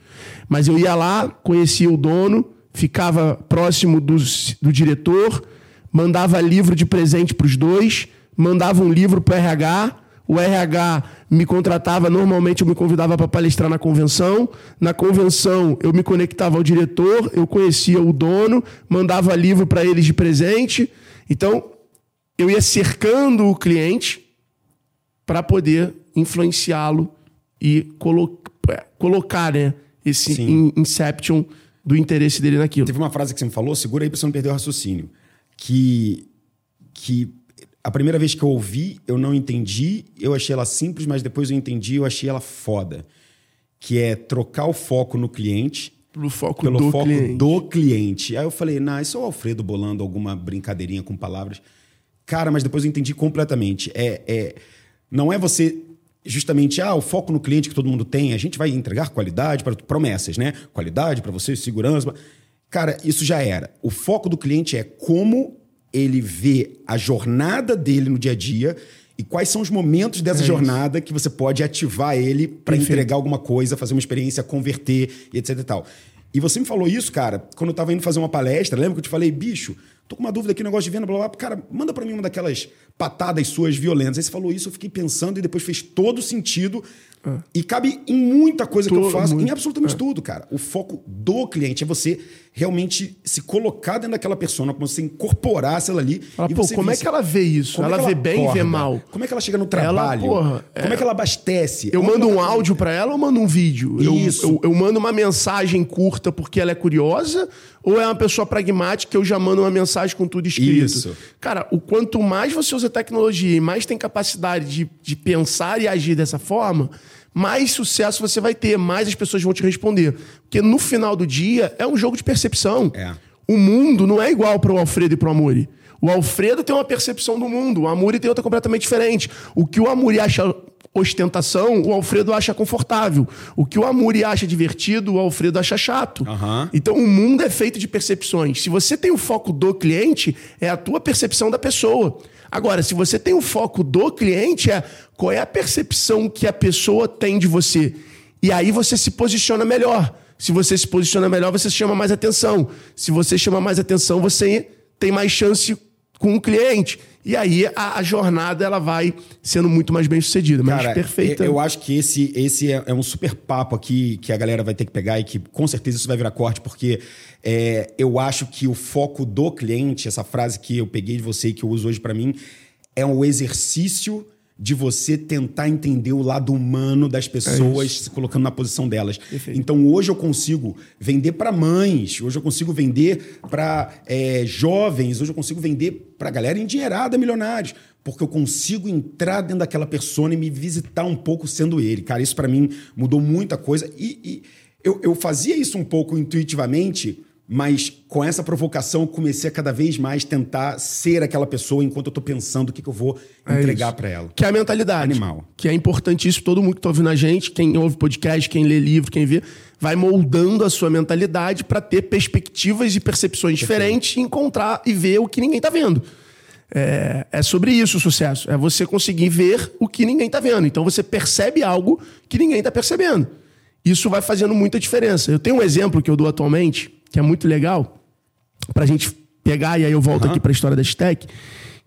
Mas eu ia lá, conhecia o dono, ficava próximo do, do diretor, mandava livro de presente para os dois, mandava um livro para o RH. O RH me contratava, normalmente eu me convidava para palestrar na convenção. Na convenção eu me conectava ao diretor, eu conhecia o dono, mandava livro para eles de presente. Então, eu ia cercando o cliente para poder influenciá-lo e colo é, colocar né, esse in inception do interesse dele naquilo. Teve uma frase que você me falou, segura aí para você não perder o raciocínio, que, que a primeira vez que eu ouvi, eu não entendi, eu achei ela simples, mas depois eu entendi, eu achei ela foda. Que é trocar o foco no cliente pelo foco, pelo do, foco cliente. do cliente. Aí eu falei, nah, isso é o Alfredo bolando alguma brincadeirinha com palavras. Cara, mas depois eu entendi completamente. É, é, não é você justamente, ah, o foco no cliente que todo mundo tem, a gente vai entregar qualidade para promessas, né? Qualidade para você, segurança. Cara, isso já era. O foco do cliente é como ele vê a jornada dele no dia a dia e quais são os momentos dessa é jornada que você pode ativar ele para entregar alguma coisa, fazer uma experiência, converter e etc e tal. E você me falou isso, cara, quando eu estava indo fazer uma palestra, lembra que eu te falei, bicho, Tô com uma dúvida aqui, negócio de venda, blá, blá, blá. Cara, manda para mim uma daquelas patadas suas violentas. Aí você falou isso, eu fiquei pensando e depois fez todo sentido. É. E cabe em muita coisa que eu faço, muito. em absolutamente é. tudo, cara. O foco do cliente é você realmente se colocar dentro daquela persona, como você incorporar ela ali. Fala, e pô, como é que ela vê isso? Ela, é ela vê bem e vê mal. Como é que ela chega no trabalho? Ela, porra, como é... é que ela abastece? Eu mando um áudio para ela ou mando um vídeo? Isso. Eu, eu, eu mando uma mensagem curta porque ela é curiosa ou é uma pessoa pragmática que eu já mando uma mensagem com tudo escrito? Isso. Cara, o quanto mais você usa tecnologia e mais tem capacidade de, de pensar e agir dessa forma, mais sucesso você vai ter, mais as pessoas vão te responder. Porque no final do dia é um jogo de percepção. É. O mundo não é igual para o Alfredo e para o Amuri. O Alfredo tem uma percepção do mundo, o Amuri tem outra completamente diferente. O que o Amuri acha ostentação, o Alfredo acha confortável. O que o Amuri acha divertido, o Alfredo acha chato. Uhum. Então o mundo é feito de percepções. Se você tem o foco do cliente, é a tua percepção da pessoa. Agora, se você tem o foco do cliente, é qual é a percepção que a pessoa tem de você. E aí você se posiciona melhor. Se você se posiciona melhor, você chama mais atenção. Se você chama mais atenção, você tem mais chance com o cliente. E aí a, a, jornada ela vai sendo muito mais bem sucedida, mais Cara, perfeita. Eu acho que esse, esse é, é, um super papo aqui que a galera vai ter que pegar e que com certeza isso vai virar corte, porque é, eu acho que o foco do cliente, essa frase que eu peguei de você e que eu uso hoje para mim, é um exercício de você tentar entender o lado humano das pessoas, é se colocando na posição delas. Perfeito. Então hoje eu consigo vender para mães, hoje eu consigo vender para é, jovens, hoje eu consigo vender para galera endinheirada, milionários, porque eu consigo entrar dentro daquela persona e me visitar um pouco sendo ele. Cara, isso para mim mudou muita coisa e, e eu, eu fazia isso um pouco intuitivamente mas com essa provocação eu comecei a cada vez mais tentar ser aquela pessoa enquanto eu tô pensando o que, que eu vou é entregar para ela. Que é a mentalidade. Animal. Que é importantíssimo, todo mundo que tá ouvindo a gente, quem ouve podcast, quem lê livro, quem vê, vai moldando a sua mentalidade para ter perspectivas e percepções Perfeito. diferentes e encontrar e ver o que ninguém tá vendo. É, é, sobre isso o sucesso. É você conseguir ver o que ninguém tá vendo. Então você percebe algo que ninguém tá percebendo. Isso vai fazendo muita diferença. Eu tenho um exemplo que eu dou atualmente que é muito legal, pra gente pegar, e aí eu volto uhum. aqui pra história da Stack,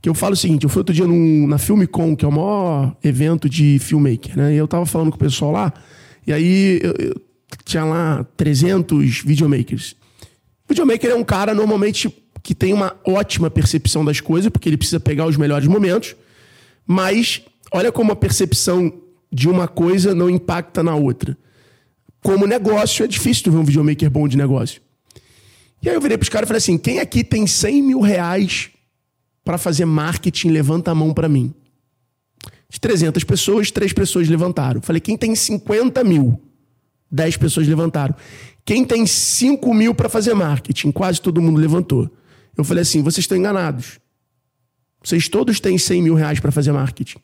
que eu falo o seguinte, eu fui outro dia num, na Filmicon, que é o maior evento de filmmaker, né? E eu tava falando com o pessoal lá, e aí eu, eu tinha lá 300 videomakers. O videomaker é um cara, normalmente, que tem uma ótima percepção das coisas, porque ele precisa pegar os melhores momentos, mas olha como a percepção de uma coisa não impacta na outra. Como negócio, é difícil tu ver um videomaker bom de negócio. E aí eu virei pros caras e falei assim: quem aqui tem 100 mil reais para fazer marketing, levanta a mão para mim. De 300 pessoas, três pessoas levantaram. Falei: quem tem 50 mil? 10 pessoas levantaram. Quem tem 5 mil para fazer marketing? Quase todo mundo levantou. Eu falei assim: vocês estão enganados. Vocês todos têm 100 mil reais para fazer marketing.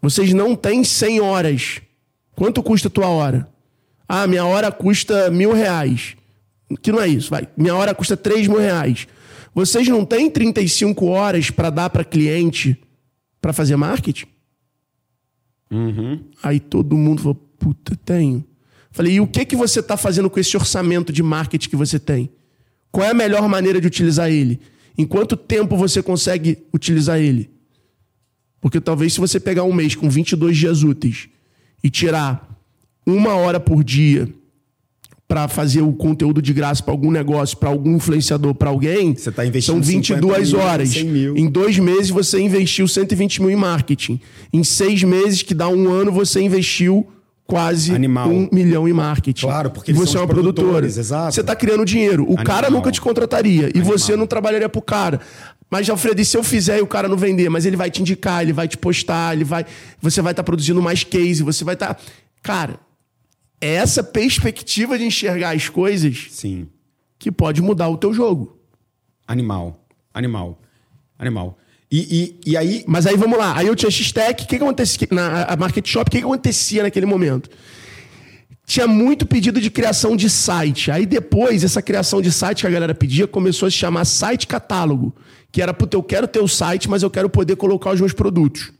Vocês não têm 100 horas. Quanto custa a tua hora? Ah, minha hora custa mil reais que não é isso, vai. Minha hora custa 3 mil reais. Vocês não têm 35 horas para dar para cliente para fazer marketing? Uhum. Aí todo mundo falou, puta, tenho. Falei, e o que, que você está fazendo com esse orçamento de marketing que você tem? Qual é a melhor maneira de utilizar ele? Em quanto tempo você consegue utilizar ele? Porque talvez se você pegar um mês com 22 dias úteis e tirar uma hora por dia para fazer o conteúdo de graça para algum negócio, para algum influenciador, para alguém, você tá investindo são 22 mil, horas. Em dois meses você investiu 120 mil em marketing. Em seis meses, que dá um ano, você investiu quase Animal. um milhão em marketing. Claro, porque você é uma produtora. Exato. Você está criando dinheiro. O Animal. cara nunca te contrataria e Animal. você não trabalharia para o cara. Mas, Alfredo, e se eu fizer e o cara não vender? Mas ele vai te indicar, ele vai te postar, ele vai, você vai estar tá produzindo mais case, você vai estar. Tá... Cara, é essa perspectiva de enxergar as coisas Sim. que pode mudar o teu jogo. Animal. Animal. Animal. E, e, e aí. Mas aí vamos lá. Aí eu tinha X-Tech, o que, que acontecia na a Market Shop? O que, que acontecia naquele momento? Tinha muito pedido de criação de site. Aí depois, essa criação de site que a galera pedia começou a se chamar site catálogo. Que era, puta, eu quero ter o site, mas eu quero poder colocar os meus produtos.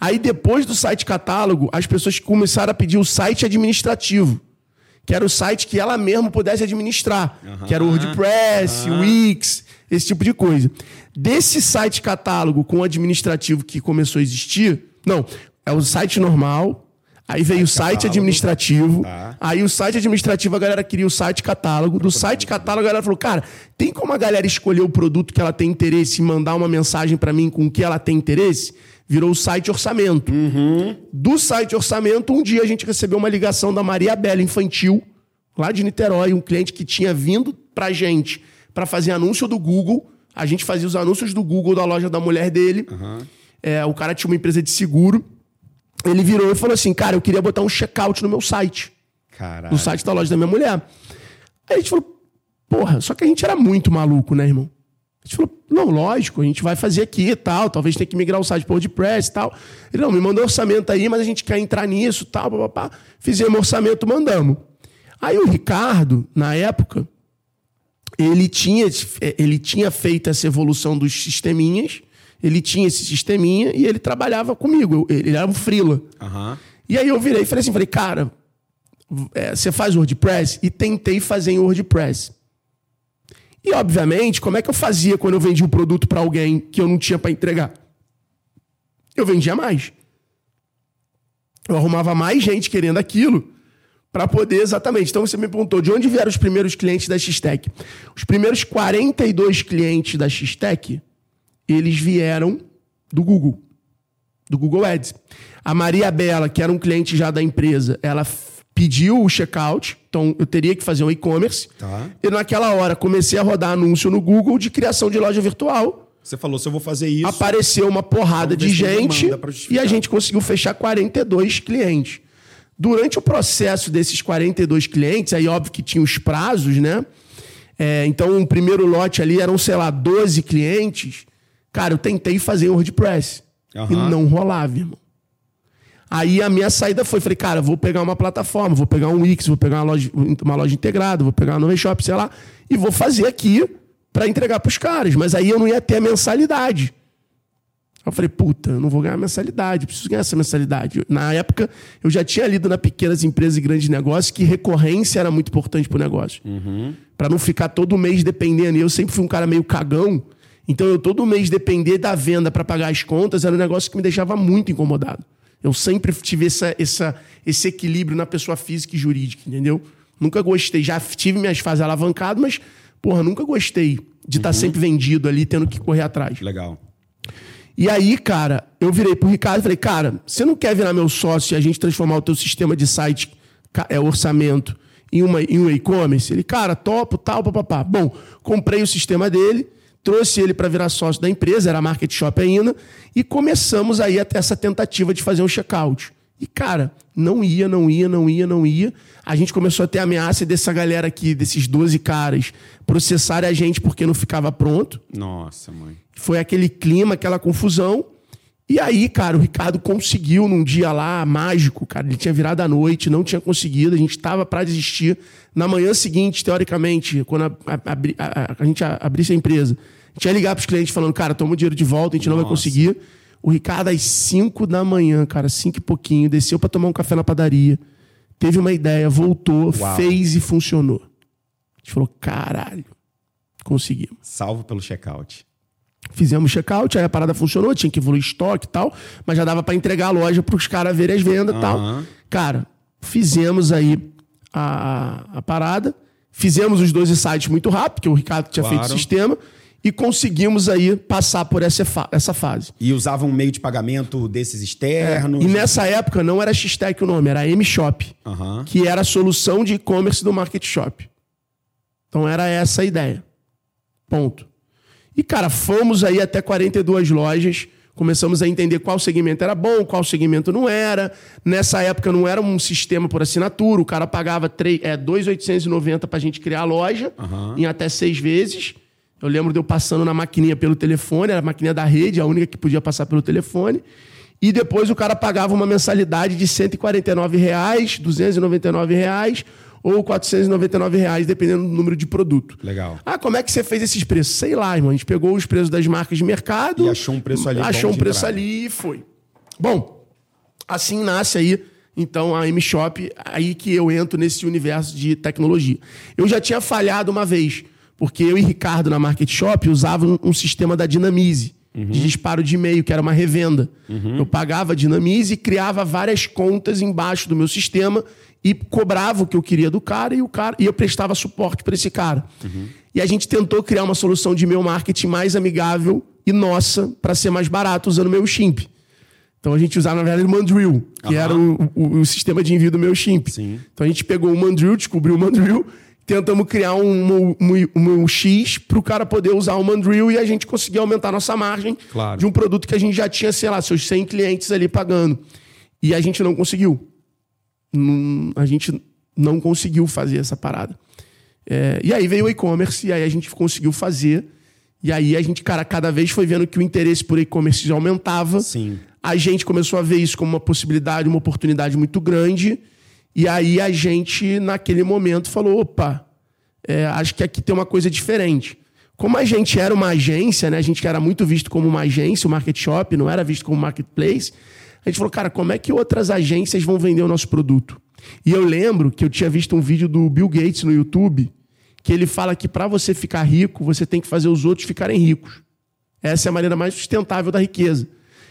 Aí depois do site catálogo, as pessoas começaram a pedir o site administrativo, que era o site que ela mesma pudesse administrar, uhum. que era o WordPress, uhum. Wix, esse tipo de coisa. Desse site catálogo com administrativo que começou a existir, não, é o site normal, Aí veio o site catálogo. administrativo. Tá. Aí o site administrativo a galera queria o site catálogo. Do site catálogo a galera falou: "Cara, tem como a galera escolher o produto que ela tem interesse e mandar uma mensagem para mim com o que ela tem interesse?" Virou o site orçamento. Uhum. Do site orçamento, um dia a gente recebeu uma ligação da Maria Bela Infantil, lá de Niterói, um cliente que tinha vindo pra gente para fazer anúncio do Google. A gente fazia os anúncios do Google da loja da mulher dele. Uhum. É, o cara tinha uma empresa de seguro. Ele virou e falou assim: Cara, eu queria botar um checkout no meu site. Caralho. No site da loja da minha mulher. Aí a gente falou: Porra, só que a gente era muito maluco, né, irmão? A gente falou, não, lógico, a gente vai fazer aqui e tal, talvez tenha que migrar o site para o WordPress e tal. Ele, não, me mandou orçamento aí, mas a gente quer entrar nisso e tal, papapá. Fizemos orçamento, mandamos. Aí o Ricardo, na época, ele tinha, ele tinha feito essa evolução dos sisteminhas, ele tinha esse sisteminha e ele trabalhava comigo, ele era um freela. Uhum. E aí eu virei e falei assim, falei, cara, é, você faz WordPress? E tentei fazer em WordPress. E, obviamente, como é que eu fazia quando eu vendia um produto para alguém que eu não tinha para entregar? Eu vendia mais. Eu arrumava mais gente querendo aquilo para poder exatamente. Então você me perguntou de onde vieram os primeiros clientes da X-Tech. Os primeiros 42 clientes da X-Tech, eles vieram do Google. do Google Ads. A Maria Bela, que era um cliente já da empresa, ela pediu o checkout, então eu teria que fazer um e-commerce. Tá. E naquela hora comecei a rodar anúncio no Google de criação de loja virtual. Você falou, se eu vou fazer isso. Apareceu uma porrada de gente e a gente conseguiu fechar 42 clientes. Durante o processo desses 42 clientes, aí óbvio que tinha os prazos, né? É, então, o primeiro lote ali eram, sei lá, 12 clientes. Cara, eu tentei fazer WordPress. E Aham. não rolava, irmão. Aí a minha saída foi, falei, cara, vou pegar uma plataforma, vou pegar um Wix, vou pegar uma loja, uma loja integrada, vou pegar uma Nova Shop, sei lá, e vou fazer aqui para entregar pros caras. Mas aí eu não ia ter a mensalidade. Eu falei, puta, eu não vou ganhar mensalidade, preciso ganhar essa mensalidade. Na época, eu já tinha lido na pequenas empresas e grandes negócios que recorrência era muito importante pro negócio. Pra não ficar todo mês dependendo. E eu sempre fui um cara meio cagão. Então, eu todo mês depender da venda para pagar as contas era um negócio que me deixava muito incomodado. Eu sempre tive essa, essa, esse equilíbrio na pessoa física e jurídica, entendeu? Nunca gostei. Já tive minhas fases alavancadas, mas, porra, nunca gostei de estar sempre vendido ali, tendo que correr atrás. Legal. E aí, cara, eu virei pro Ricardo e falei, cara, você não quer virar meu sócio e a gente transformar o teu sistema de site, é, orçamento, em, uma, em um e-commerce? Ele, cara, topo, tal, papapá. Bom, comprei o sistema dele, trouxe ele para virar sócio da empresa, era market shop ainda, e começamos aí até essa tentativa de fazer um checkout. E, cara, não ia, não ia, não ia, não ia. A gente começou a ter ameaça dessa galera aqui, desses 12 caras, processarem a gente porque não ficava pronto. Nossa, mãe. Foi aquele clima, aquela confusão. E aí, cara, o Ricardo conseguiu num dia lá mágico, cara. Ele tinha virado à noite, não tinha conseguido, a gente estava para desistir. Na manhã seguinte, teoricamente, quando a, a- a- a- gente abrisse a empresa, a gente ia ligar para os clientes falando, cara, toma o dinheiro de volta, a gente não vai Nossa. conseguir. O Ricardo, às 5 da manhã, cara, 5 e pouquinho, desceu para tomar um café na padaria, teve uma ideia, voltou, Uau. fez e funcionou. A gente falou, caralho, conseguimos. Salvo pelo checkout. Fizemos check-out, aí a parada funcionou, tinha que evoluir estoque e tal, mas já dava pra entregar a loja pros caras verem as vendas e tal. Aham. Cara, fizemos aí a, a parada, fizemos os 12 sites muito rápido, porque o Ricardo tinha Claro. feito o sistema, e conseguimos aí passar por essa, essa fase. E usava um meio de pagamento desses externos. E nessa época não era X-Tech o nome, era M-Shop, Aham. que era a solução de e-commerce do Market Shop. Então era essa a ideia. Ponto. E, cara, fomos aí até 42 lojas, começamos a entender qual segmento era bom, qual segmento não era. Nessa época não era um sistema por assinatura, o cara pagava três- é, 2,890 pra gente criar a loja, em até seis vezes. Eu lembro de eu passando na maquininha pelo telefone, era a maquininha da rede, a única que podia passar pelo telefone. E depois o cara pagava uma mensalidade de 149 reais, 299 reais ou 499 reais, dependendo do número de produto. Legal. Ah, como é que você fez esses preços? Sei lá, irmão. A gente pegou os preços das marcas de mercado. E achou um preço ali Achou um preço entrada. ali e foi. Bom, assim nasce aí, então, a M-Shop, aí que eu entro nesse universo de tecnologia. Eu já tinha falhado uma vez, porque eu e Ricardo na Market Shop usavam um sistema da Dinamize. De disparo de e-mail, que era uma revenda. Eu pagava a Dinamize e criava várias contas embaixo do meu sistema e cobrava o que eu queria do cara e o cara e eu prestava suporte para esse cara. E a gente tentou criar uma solução de e-mail marketing mais amigável e nossa para ser mais barato usando o meu Chimp. Então a gente usava, na verdade, o Mandrill, que era o, o- o sistema de envio do meu Chimp. Sim. Então a gente pegou o Mandrill, descobriu o Mandrill, tentamos criar um, um, um, um X para o cara poder usar o Mandrill e a gente conseguir aumentar a nossa margem Claro. de um produto que a gente já tinha, sei lá, seus 100 clientes ali pagando. E a gente não conseguiu. Não- a gente não conseguiu fazer essa parada. É, e aí veio o e-commerce, e aí a gente conseguiu fazer. E aí a gente, cara, cada vez foi vendo que o interesse por e-commerce aumentava. Sim. A gente começou a ver isso como uma possibilidade, uma oportunidade muito grande. E aí a gente, naquele momento, falou: opa, é, acho que aqui tem uma coisa diferente. Como a gente era uma agência, né? A gente era muito visto como uma agência, o market shop, não era visto como marketplace. A gente falou, cara, como é que outras agências vão vender o nosso produto? E eu lembro que eu tinha visto um vídeo do Bill Gates no YouTube, que ele fala que para você ficar rico, você tem que fazer os outros ficarem ricos. Essa é a maneira mais sustentável da riqueza.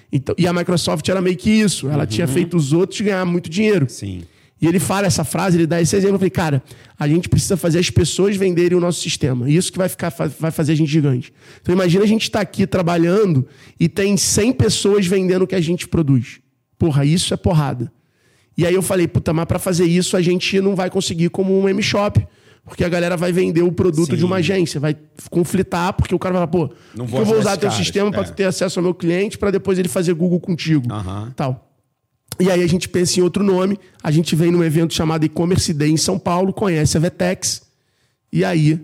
Então, e a Microsoft era meio que isso. Ela tinha feito os outros ganhar muito dinheiro. Sim. E ele fala essa frase, ele dá esse exemplo. Eu falei, cara, a gente precisa fazer as pessoas venderem o nosso sistema. Isso que vai, ficar, vai fazer a gente gigante. Então imagina a gente estar tá aqui trabalhando e tem 100 pessoas vendendo o que a gente produz. Porra, isso é porrada. E aí eu falei, puta, mas para fazer isso a gente não vai conseguir como um M-Shop. Porque a galera vai vender o produto Sim. de uma agência, vai conflitar, porque o cara vai falar, pô, não vou eu vou usar teu caras. sistema é. para ter acesso ao meu cliente, para depois ele fazer Google contigo. Uhum. Tal. E aí a gente pensa em outro nome, a gente vem num evento chamado E-Commerce Day em São Paulo, conhece a Vetex, e aí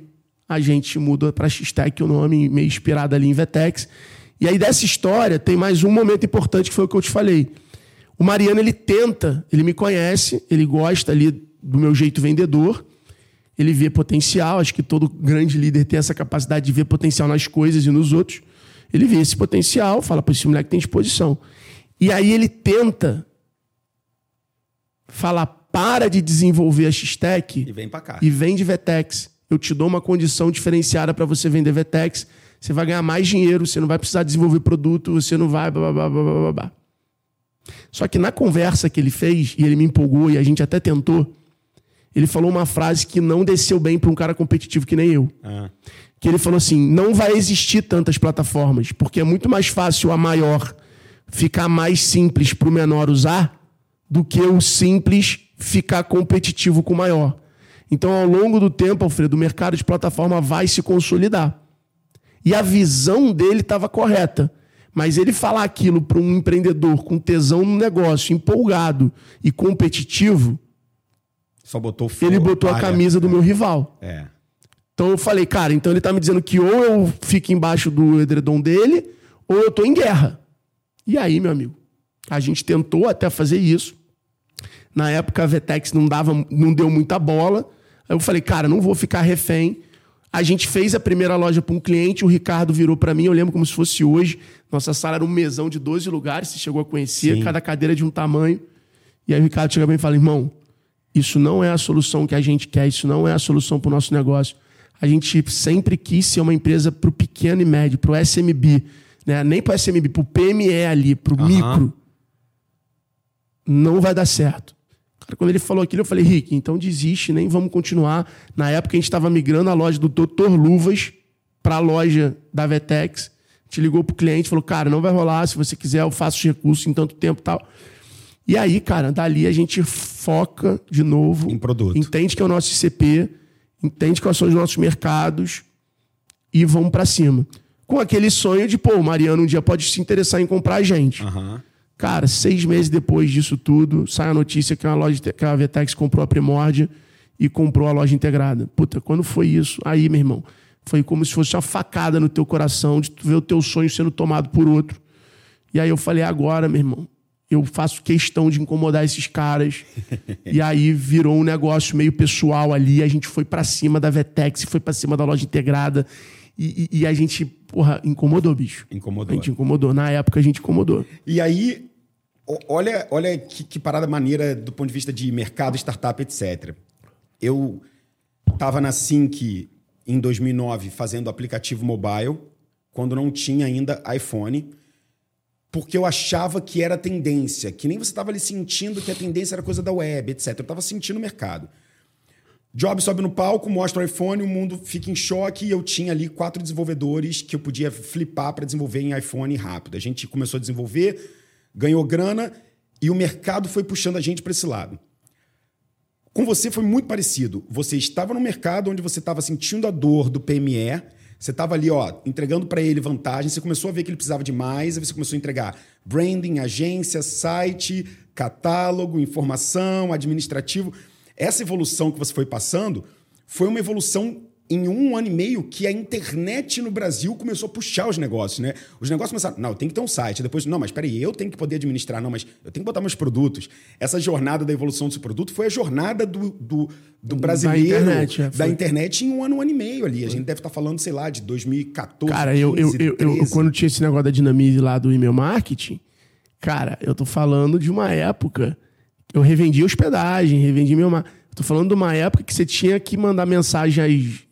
a gente muda para X-Tech o nome, meio inspirado ali em Vetex. E aí dessa história tem mais um momento importante que foi o que eu te falei. O Mariano, ele tenta, ele me conhece, ele gosta ali do meu jeito vendedor, ele vê potencial, acho que todo grande líder tem essa capacidade de ver potencial nas coisas e nos outros. Ele vê esse potencial, fala para esse moleque tem disposição. E aí ele tenta falar para de desenvolver a X-Tech e vem para cá. E vem de Vetex. Eu te dou uma condição diferenciada para você vender Vetex. Você vai ganhar mais dinheiro, você não vai precisar desenvolver produto, você não vai blá, blá, blá, blá, blá. Só que na conversa que ele fez, e ele me empolgou e a gente até tentou, ele falou uma frase que não desceu bem para um cara competitivo que nem eu. Ah. Que ele falou assim: não vai existir tantas plataformas, porque é muito mais fácil a maior ficar mais simples para o menor usar do que o simples ficar competitivo com o maior. Então, ao longo do tempo, Alfredo, o mercado de plataforma vai se consolidar. E a visão dele estava correta. Mas ele falar aquilo para um empreendedor com tesão no negócio, empolgado e competitivo, só botou fogo, Ele botou a camisa do meu rival. É. Então eu falei, cara, então ele tá me dizendo que ou eu fico embaixo do edredom dele, ou eu tô em guerra. E aí, meu amigo, a gente tentou até fazer isso. Na época a Vetex não dava, não deu muita bola. Aí eu falei, cara, não vou ficar refém. A gente fez a primeira loja para um cliente, o Ricardo virou para mim, eu lembro como se fosse hoje. Nossa sala era um mesão de 12 lugares, você chegou a conhecer, Sim. cada cadeira de um tamanho. E aí o Ricardo chega mim e fala: irmão, isso não é a solução que a gente quer, isso não é a solução para o nosso negócio. A gente sempre quis ser uma empresa para o pequeno e médio, para o SMB. Né? Nem para o SMB, para o PME ali, para o uhum. micro. Não vai dar certo. Cara, quando ele falou aquilo, eu falei, Rick, então desiste, nem vamos continuar. Na época a gente estava migrando a loja do Dr. Luvas para a loja da Vetex. A gente ligou para o cliente falou, cara, não vai rolar, se você quiser eu faço os recursos em tanto tempo e tal. E aí, cara, dali a gente foca de novo. Em produto. Entende que é o nosso ICP, entende quais são os nossos mercados e vamos para cima. Com aquele sonho de, pô, o Mariano um dia pode se interessar em comprar a gente. Uhum. Cara, seis meses depois disso tudo, sai a notícia que a, loja, que a Vetex comprou a Primórdia e comprou a loja integrada. Puta, quando foi isso? Aí, meu irmão, foi como se fosse uma facada no teu coração de ver o teu sonho sendo tomado por outro. E aí eu falei, agora, meu irmão, eu faço questão de incomodar esses caras. e aí virou um negócio meio pessoal ali. A gente foi para cima da Vetex, foi para cima da loja integrada. E, e, e, a gente, porra, incomodou, bicho. Incomodou. A gente incomodou. Na época a gente incomodou. E aí, olha, olha que, que parada maneira do ponto de vista de mercado, startup, etc. Eu estava na Sync em 2009 fazendo aplicativo mobile, quando não tinha ainda iPhone porque eu achava que era tendência, que nem você estava ali sentindo que a tendência era coisa da web, etc. Eu estava sentindo o mercado. Job sobe no palco, mostra o iPhone, o mundo fica em choque e eu tinha ali quatro desenvolvedores que eu podia flipar para desenvolver em iPhone rápido. A gente começou a desenvolver, ganhou grana e o mercado foi puxando a gente para esse lado. Com você foi muito parecido. Você estava no mercado onde você estava sentindo a dor do PME, você estava ali, ó, entregando para ele vantagem, você começou a ver que ele precisava de mais, aí você começou a entregar branding, agência, site, catálogo, informação, administrativo. Essa evolução que você foi passando foi uma evolução em um ano e meio que a internet no Brasil começou a puxar os negócios, né? Os negócios começaram, não, tem que ter um site. Depois, não, mas peraí, eu tenho que poder administrar. Não, mas eu tenho que botar meus produtos. Essa jornada da evolução desse produto foi a jornada do, do, do brasileiro, da internet, é, da internet em um ano, um ano e meio ali. A gente deve estar falando, sei lá, de 2014, Cara, eu, 15, eu, eu, eu, quando tinha esse negócio da Dinamize lá do e-mail marketing, cara, eu tô falando de uma época eu revendi hospedagem, revendi meu mar. Tô falando de uma época que você tinha que mandar mensagens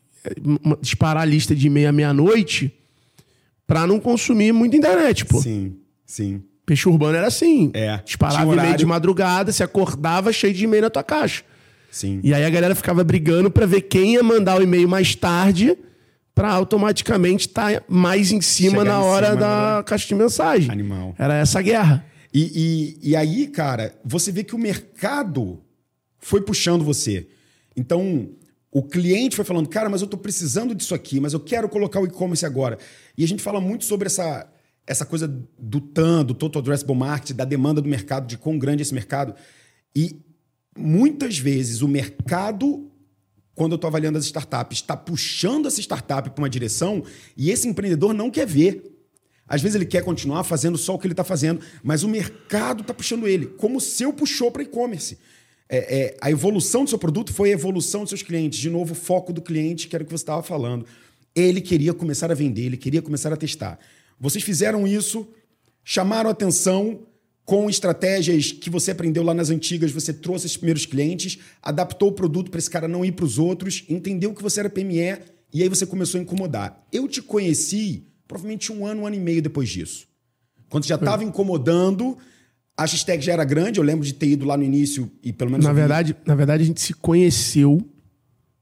disparar a lista de meia meia-noite para não consumir muita internet, pô. Sim, sim. Peixe urbano era assim. É. Disparava e-mail de madrugada, se acordava cheio de e-mail na tua caixa. Sim. E aí a galera ficava brigando pra ver quem ia mandar o e-mail mais tarde pra automaticamente estar mais em cima Chegar na hora cima, da né? caixa de mensagem. Animal. Era essa guerra. E, e, e aí, cara, você vê que o mercado foi puxando você. Então, o cliente foi falando, cara, mas eu tô precisando disso aqui, mas eu quero colocar o e-commerce agora. E a gente fala muito sobre essa, essa coisa do TAM, do Total Addressable Market, da demanda do mercado, de quão grande é esse mercado. E muitas vezes o mercado, quando eu estou avaliando as startups, está puxando essa startup para uma direção e esse empreendedor não quer ver. Às vezes ele quer continuar fazendo só o que ele está fazendo, mas o mercado está puxando ele, como o seu puxou para e-commerce. É, é, a evolução do seu produto foi a evolução dos seus clientes. De novo, foco do cliente, que era o que você estava falando. Ele queria começar a vender, ele queria começar a testar. Vocês fizeram isso, chamaram atenção com estratégias que você aprendeu lá nas antigas, você trouxe esses primeiros clientes, adaptou o produto para esse cara não ir para os outros, entendeu que você era PME e aí você começou a incomodar. Eu te conheci provavelmente um ano, um ano e meio depois disso. Quando já estava incomodando, a hashtag já era grande, eu lembro de ter ido lá no início e pelo menos... Na verdade, na verdade, a gente se conheceu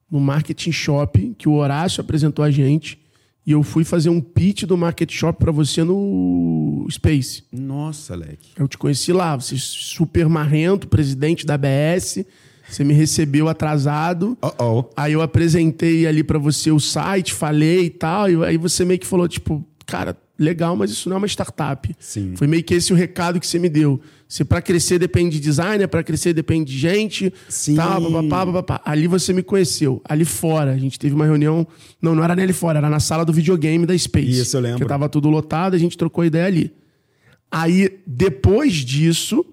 no Marketing Shop, que o Horácio apresentou a gente. E eu fui fazer um pitch do Market Shop pra você no Space. Nossa, Leque. Eu te conheci lá, você super marrento, presidente da ABS. Você me recebeu atrasado. Uh-oh. Aí eu apresentei ali pra você o site, falei e tal. E aí você meio que falou, tipo, cara, legal, mas isso não é uma startup. Sim. Foi meio que esse o recado que você me deu. Se pra crescer depende de designer, pra crescer depende de gente. Sim. Tal, papapá, papapá. Ali você me conheceu. Ali fora, a gente teve uma reunião. Não, não era nem ali fora, era na sala do videogame da Space. Isso, eu lembro. Que tava tudo lotado, a gente trocou ideia ali. Aí, depois disso,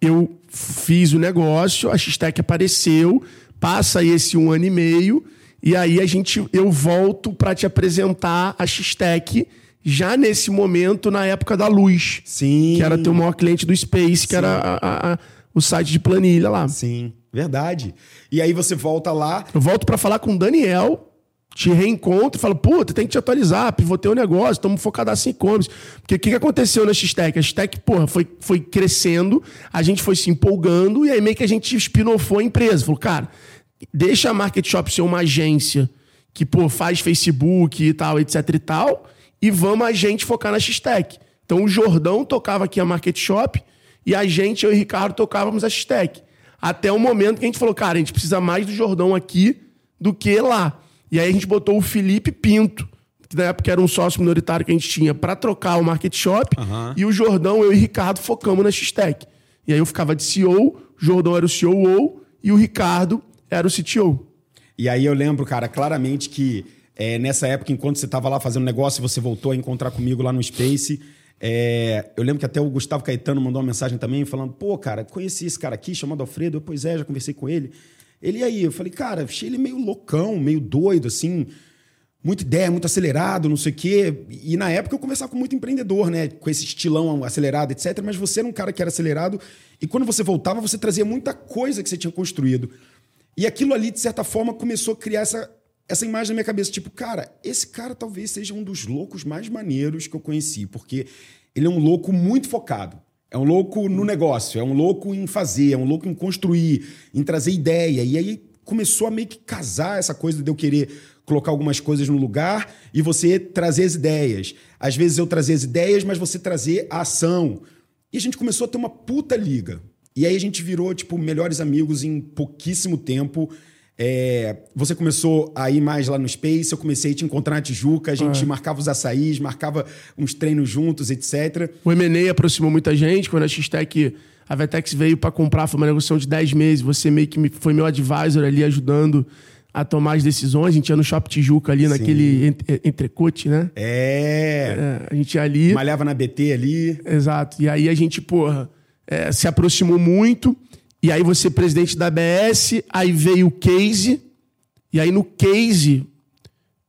eu fiz o negócio, a X-Tech apareceu, passa esse um ano e meio, e aí a gente, eu volto para te apresentar a X-Tech já nesse momento, na época da Luz, Sim. que era teu maior cliente do Space, que era a- a- a- o site de planilha lá. Sim, verdade. E aí você volta lá, Eu volto para falar com o Daniel, te reencontro e falo, puta, tem que te atualizar, pivotei o negócio, estamos focados em e-commerce. Porque o que, que aconteceu na X-Tech? A X-Tech, porra, foi, foi crescendo, a gente foi se empolgando e aí meio que a gente spinofou a empresa. Falou, cara, deixa a Market Shop ser uma agência que, pô, faz Facebook e tal, etc e tal, e vamos a gente focar na X-Tech. Então o Jordão tocava aqui a Market Shop e a gente, eu e o Ricardo, tocávamos a X-Tech. Até o momento que a gente falou, cara, a gente precisa mais do Jordão aqui do que lá. E aí a gente botou o Felipe Pinto, que na época era um sócio minoritário que a gente tinha, para trocar o Market Shop, e o Jordão, eu e o Ricardo focamos na X-Tech. E aí eu ficava de CEO, o Jordão era o COO e o Ricardo era o CTO. E aí eu lembro, cara, claramente que é, nessa época, enquanto você estava lá fazendo negócio, você voltou a encontrar comigo lá no Space. é, eu lembro que até o Gustavo Caetano mandou uma mensagem também falando: pô, cara, conheci esse cara aqui chamado Alfredo. Eu, pois é, já conversei com ele. Ele aí? Eu falei, cara, achei ele meio loucão, meio doido, assim. Muita ideia, muito acelerado, não sei o quê. E na época eu conversava com muito empreendedor, né? Com esse estilão acelerado, etc. Mas você era um cara que era acelerado. E quando você voltava, você trazia muita coisa que você tinha construído. E aquilo ali, de certa forma, começou a criar essa, essa imagem na minha cabeça. Tipo, cara, esse cara talvez seja um dos loucos mais maneiros que eu conheci. Porque ele é um louco muito focado. É um louco no negócio, é um louco em fazer, é um louco em construir, em trazer ideia. E aí começou a meio que casar essa coisa de eu querer colocar algumas coisas no lugar e você trazer as ideias. Às vezes eu trazer as ideias, mas você trazer a ação. E a gente começou a ter uma puta liga. E aí a gente virou, tipo, melhores amigos em pouquíssimo tempo. É, você começou a ir mais lá no Space, eu comecei a te encontrar na Tijuca, a gente marcava os açaís, marcava uns treinos juntos, etc. O M&A aproximou muita gente. Quando a X-Tech, a Vetex veio para comprar, foi uma negociação de 10 meses. Você meio que foi meu advisor ali, ajudando a tomar as decisões. A gente ia no Shopping Tijuca ali, naquele ent- entrecote, né? É. É, a gente ia ali. Malhava na BT ali. Exato. E aí a gente, porra, é, se aproximou muito. E aí você, presidente da ABS, aí veio o Case. E aí no Case,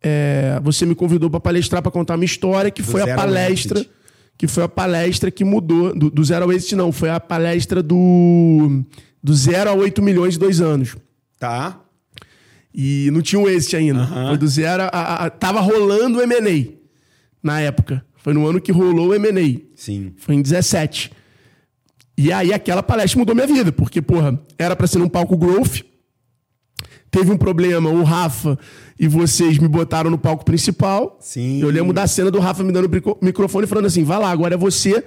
é, você me convidou para palestrar, para contar uma história, que foi a palestra. Que foi a palestra que mudou. Do, do Zero ao Exit, não. Foi a palestra do, do zero a 8 milhões em dois anos. Tá? E não tinha um exit ainda. Foi do zero a, a- a- Tava rolando o M&A na época. Foi no ano que rolou o M&A. Sim. Foi em 17. E aí aquela palestra mudou minha vida, porque, porra, era para ser num palco growth. Teve um problema, o Rafa e vocês me botaram no palco principal. Sim. Eu lembro da cena do Rafa me dando o microfone falando assim: vai lá, agora é você,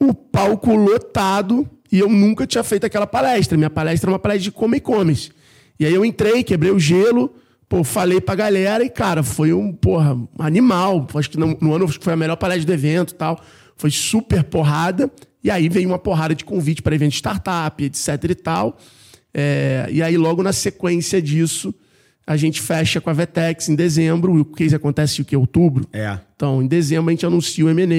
o palco lotado. E eu nunca tinha feito aquela palestra. Minha palestra era uma palestra de como e-commerce. E aí eu entrei, quebrei o gelo, pô, falei pra galera e, cara, foi um, porra, animal. Acho que no, no ano foi a melhor palestra do evento e tal. Foi super porrada. E aí veio uma porrada de convite para evento de startup, etc e tal. É, e aí, logo na sequência disso, a gente fecha com a Vetex em dezembro. O case acontece o que? Outubro? É. Então, em dezembro, a gente anuncia o M&A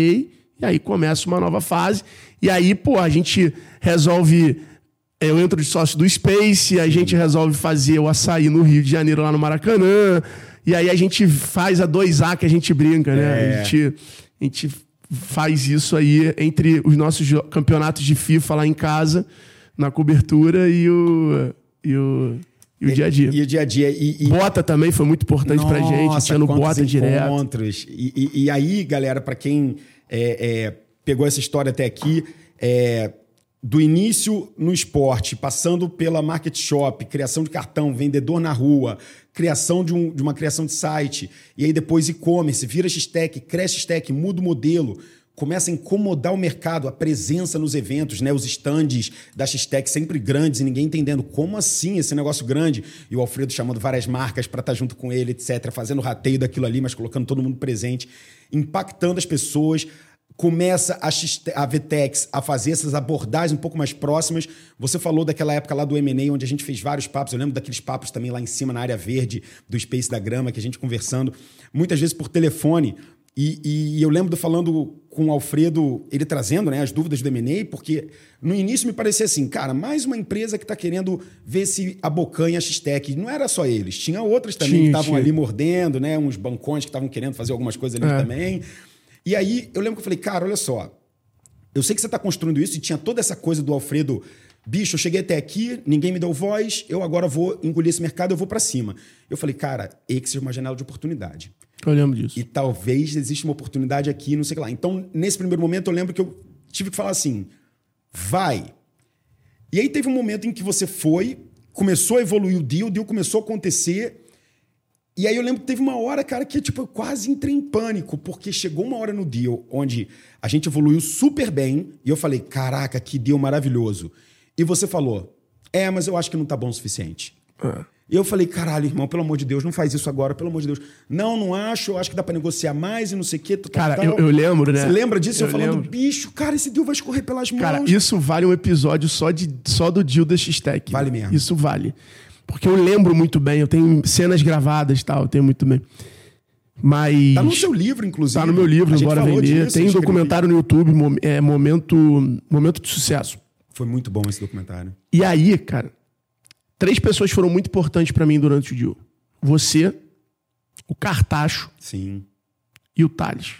e aí começa uma nova fase. E aí, pô, a gente resolve eu entro de sócio do Space, a gente resolve fazer o açaí no Rio de Janeiro, lá no Maracanã. E aí a gente faz a 2A que a gente brinca, né? É. A, gente, a gente faz isso aí entre os nossos campeonatos de FIFA lá em casa, na cobertura, e o, e o, e o dia a dia. E o dia a dia. E, e... Bota também foi muito importante Nossa, pra gente, tinha no Bota direto. encontros. E, e, e aí, galera, para quem é, é, pegou essa história até aqui, é, do início no esporte, passando pela market shop, criação de cartão, vendedor na rua, criação de, um, de uma criação de site, e aí depois e-commerce, vira X-Tech, cresce X-Tech, muda o modelo, começa a incomodar o mercado, a presença nos eventos, né? Os stands da X-Tech sempre grandes e ninguém entendendo como assim esse negócio grande. E o Alfredo chamando várias marcas para estar tá junto com ele, etc., fazendo rateio daquilo ali, mas colocando todo mundo presente, impactando as pessoas, começa a, a Vtex a fazer essas abordagens um pouco mais próximas. Você falou daquela época lá do M&A, onde a gente fez vários papos. Eu lembro daqueles papos também lá em cima, na área verde do Space da Grama, que a gente conversando, muitas vezes por telefone. E, e eu lembro falando com o Alfredo, ele trazendo né, as dúvidas do M&A, porque no início me parecia assim, cara, mais uma empresa que está querendo ver se abocanha a X-Tech. Não era só eles, tinha outras também tinha, que estavam ali mordendo, né, uns bancões que estavam querendo fazer algumas coisas ali é. também. E aí eu lembro que eu falei, cara, olha só, eu sei que você está construindo isso e tinha toda essa coisa do Alfredo. Bicho, eu cheguei até aqui, ninguém me deu voz, eu agora vou engolir esse mercado, eu vou para cima. Eu falei, cara, Exer é uma janela de oportunidade. Eu lembro disso. E talvez exista uma oportunidade aqui, não sei o que lá. Então, nesse primeiro momento, eu lembro que eu tive que falar assim: vai. E aí teve um momento em que você foi, começou a evoluir o deal, o deal começou a acontecer, e aí eu lembro que teve uma hora, cara, que tipo, eu quase entrei em pânico, porque chegou uma hora no deal onde a gente evoluiu super bem, e eu falei, caraca, que deal maravilhoso. E você falou, é, mas eu acho que não tá bom o suficiente. É. E eu falei, caralho, irmão, pelo amor de Deus, não faz isso agora, pelo amor de Deus. Não, não acho, eu acho que dá para negociar mais e não sei o quê. Tal, cara, tal. Eu, eu, lembro, né? Você lembra disso? Eu, eu falando, lembro. bicho, cara, esse deal vai escorrer pelas mãos. Cara, isso vale um episódio só, de, só do deal da X-Tech. Vale mesmo. Isso vale. Porque eu lembro muito bem, eu tenho cenas gravadas e tal, eu tenho muito bem. Mas. Tá no seu livro, inclusive. Tá no meu livro, Bora Vender. Disso, Tem um documentário no YouTube, é, momento, momento de Sucesso. Foi muito bom esse documentário. E aí, cara, três pessoas foram muito importantes para mim durante o dia. Você, o Cartacho Sim. e o Thales.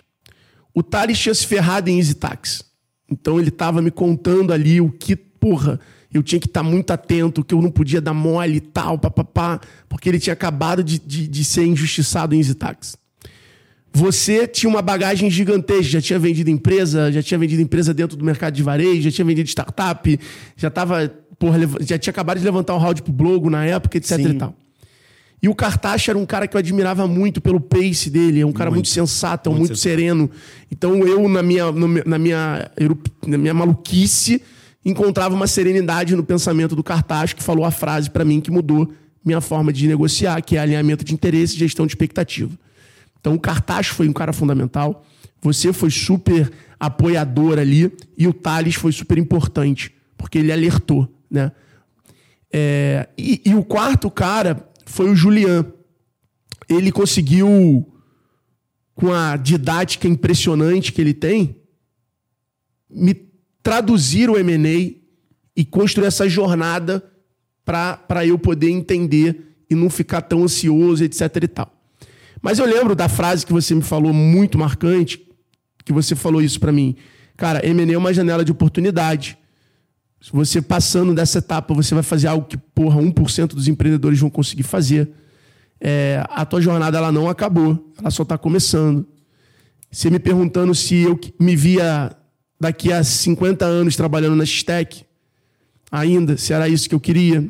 O Thales tinha se ferrado em Easy Tax. Então ele tava me contando ali o que, porra eu tinha que estar tá muito atento, que eu não podia dar mole e tal, papapá, porque ele tinha acabado de, de, de ser injustiçado em Zitax. Você tinha uma bagagem gigantesca, já tinha vendido empresa, já tinha vendido empresa dentro do mercado de varejo, já tinha vendido startup, já estava, já tinha acabado de levantar um round pro Blogo na época, etc Sim. e tal. E o Cartaxa era um cara que eu admirava muito pelo pace dele, é um cara muito, muito sensato, muito, muito sereno. Então eu, na minha, na minha, na minha maluquice, encontrava uma serenidade no pensamento do cartaz que falou a frase para mim que mudou minha forma de negociar, que é alinhamento de interesse e gestão de expectativa. Então o cartaz foi um cara fundamental, você foi super apoiador ali e o Thales foi super importante, porque ele alertou, né? É, e, e o quarto cara foi o Julian. Ele conseguiu, com a didática impressionante que ele tem, me traduzir o M&A e construir essa jornada para eu poder entender e não ficar tão ansioso, etc e tal. Mas eu lembro da frase que você me falou muito marcante, que você falou isso para mim. Cara, M&A é uma janela de oportunidade. Se você passando dessa etapa, você vai fazer algo que, porra, 1% dos empreendedores vão conseguir fazer. É, a tua jornada ela não acabou, ela só está começando. você me perguntando se eu me via daqui a 50 anos trabalhando na Stack, ainda, se era isso que eu queria.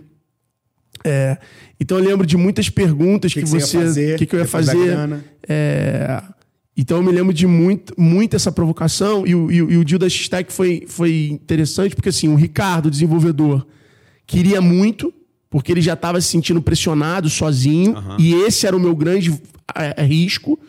É, então eu lembro de muitas perguntas que, que, que você. O que, que, eu ia fazer? É, então eu me lembro de muito, muito essa provocação. E o, e, e o deal da Stack foi, foi interessante, porque assim, o Ricardo, o desenvolvedor, queria muito, porque ele já estava se sentindo pressionado sozinho, uhum. e esse era o meu grande é, risco.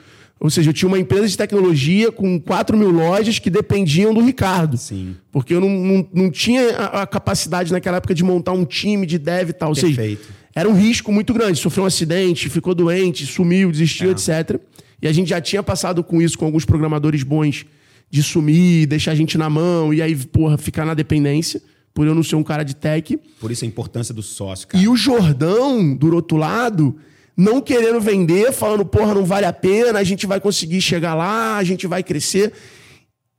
Ou seja, eu tinha uma empresa de tecnologia com 4 mil lojas que dependiam do Ricardo. Sim. Porque eu não, não, não tinha a, a, capacidade naquela época de montar um time de dev e tal. Ou Perfeito. seja, era um risco muito grande. Sofreu um acidente, ficou doente, sumiu, desistiu, é. etc. E a gente já tinha passado com isso com alguns programadores bons de sumir, deixar a gente na mão e aí, porra, ficar na dependência por eu não ser um cara de tech. Por isso a importância do sócio, cara. E o Jordão, do outro lado, não querendo vender, falando, porra, não vale a pena, a gente vai conseguir chegar lá, a gente vai crescer.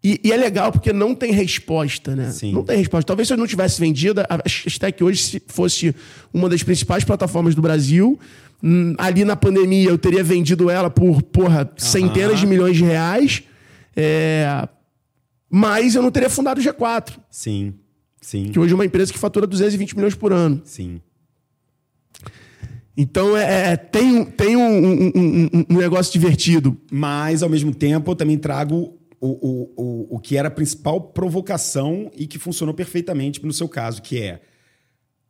E, e é legal porque não tem resposta, né? Sim. Não tem resposta. Talvez se eu não tivesse vendido, a Stack hoje fosse uma das principais plataformas do Brasil. Hum, ali na pandemia eu teria vendido ela por, porra, centenas de milhões de reais. É... Mas eu não teria fundado o G4. Sim. Sim. Que hoje é uma empresa que fatura 220 milhões por ano. Sim. Então é, é tem, tem um, um, um, um, negócio divertido. Mas, ao mesmo tempo, eu também trago o, o, o, o que era a principal provocação e que funcionou perfeitamente no seu caso, que é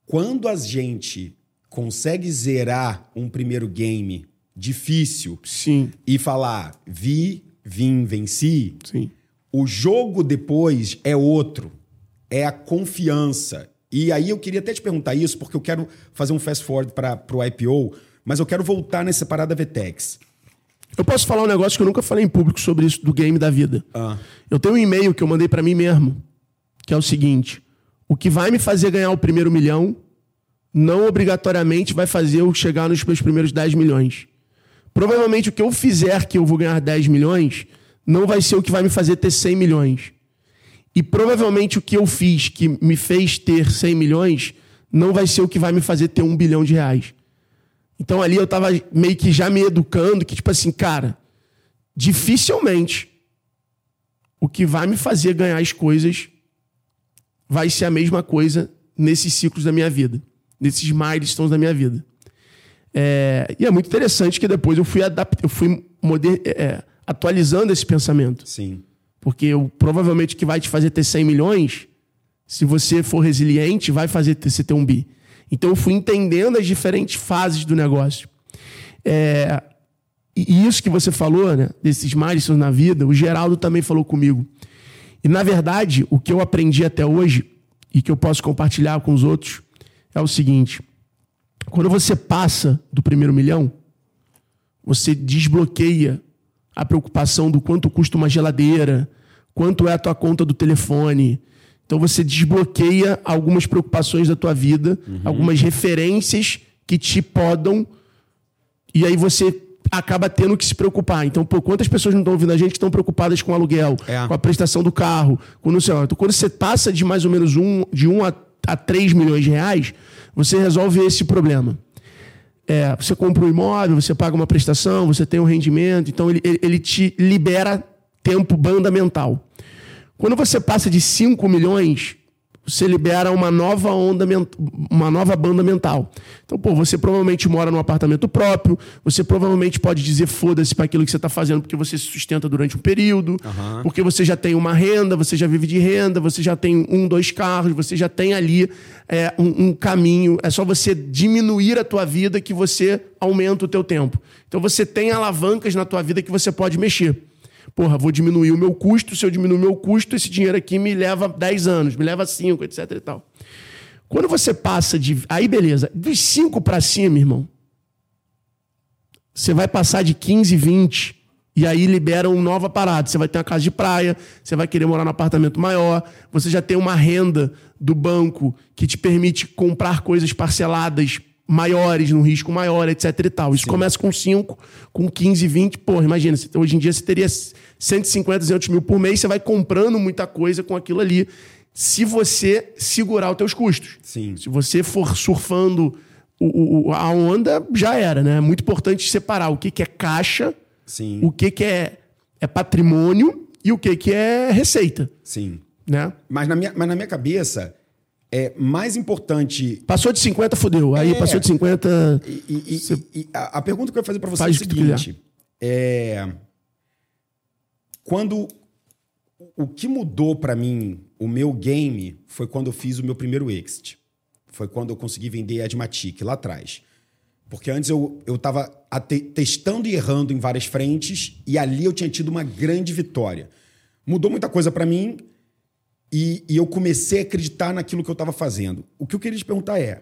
quando a gente consegue zerar um primeiro game difícil Sim. e falar vi, vim, venci, Sim. o jogo depois é outro é a confiança. E aí eu queria até te perguntar isso, porque eu quero fazer um fast forward para o IPO, mas eu quero voltar nessa parada Vetex. Eu posso falar um negócio que eu nunca falei em público sobre isso do game da vida. Ah. Eu tenho um e-mail que eu mandei para mim mesmo, que é o seguinte: o que vai me fazer ganhar o primeiro milhão não obrigatoriamente vai fazer eu chegar nos meus primeiros 10 milhões. Provavelmente o que eu fizer que eu vou ganhar 10 milhões não vai ser o que vai me fazer ter 100 milhões. E provavelmente o que eu fiz que me fez ter 100 milhões não vai ser o que vai me fazer ter um bilhão de reais. Então ali eu tava meio que já me educando que, tipo assim, cara, dificilmente o que vai me fazer ganhar as coisas vai ser a mesma coisa nesses ciclos da minha vida, nesses milestones da minha vida. É, e é muito interessante que depois eu fui, adapt, eu fui moder, é, atualizando esse pensamento. Sim. Porque eu, provavelmente o que vai te fazer ter 100 milhões, se você for resiliente, vai fazer você ter um bi. Então eu fui entendendo as diferentes fases do negócio. É, e isso que você falou, né, desses milestones na vida, o Geraldo também falou comigo. E na verdade, o que eu aprendi até hoje e que eu posso compartilhar com os outros é o seguinte: quando você passa do primeiro milhão, você desbloqueia a preocupação do quanto custa uma geladeira, quanto é a tua conta do telefone. Então você desbloqueia algumas preocupações da tua vida, uhum. algumas referências que te podam, e aí você acaba tendo que se preocupar. Então, pô, quantas pessoas não estão ouvindo a gente que estão preocupadas com o aluguel, é. com a prestação do carro, com não sei lá. Então, quando você passa de mais ou menos um, de 1 um a, a 3 milhões de reais, você resolve esse problema. É, você compra um imóvel, você paga uma prestação, você tem um rendimento, então ele, ele te libera tempo banda mental. Quando você passa de 5 milhões, você libera uma nova onda, uma nova banda mental. Então, pô, você provavelmente mora num apartamento próprio, você provavelmente pode dizer foda-se para aquilo que você está fazendo porque você se sustenta durante um período, uhum. porque você já tem uma renda, você já vive de renda, você já tem um, dois carros, você já tem ali é, um, um caminho. É só você diminuir a tua vida que você aumenta o teu tempo. Então, você tem alavancas na tua vida que você pode mexer. Porra, vou diminuir o meu custo. Se eu diminuir o meu custo, esse dinheiro aqui me leva 10 anos, me leva 5, etc e tal. Quando você passa de. Aí, beleza. De 5 para cima, irmão. Você vai passar de 15, 20. E aí libera uma nova parada. Você vai ter uma casa de praia, você vai querer morar num apartamento maior, você já tem uma renda do banco que te permite comprar coisas parceladas maiores, num risco maior, etc e tal. Isso Sim. começa com 5, com 15, 20. Porra, imagina, hoje em dia você teria 150, 200 mil por mês, você vai comprando muita coisa com aquilo ali. Se você segurar os teus custos. Sim. Se você for surfando o, o, a onda, já era, né? É muito importante separar o que, que é caixa, Sim. o que, que é, é patrimônio e o que que é receita, Sim. né? Mas na minha, mas na minha cabeça, é mais importante. Passou de 50, fudeu. Aí É. passou de 50... E, e- e- e a, a pergunta que eu ia fazer pra você Faz é o seguinte: é. Quando. O que mudou pra mim o meu game foi quando eu fiz o meu primeiro exit. Foi quando eu consegui vender a Admatic lá atrás. Porque antes eu, eu tava ate- testando e errando em várias frentes e ali eu tinha tido uma grande vitória. Mudou muita coisa pra mim e, e eu comecei a acreditar naquilo que eu estava fazendo. O que eu queria te perguntar é: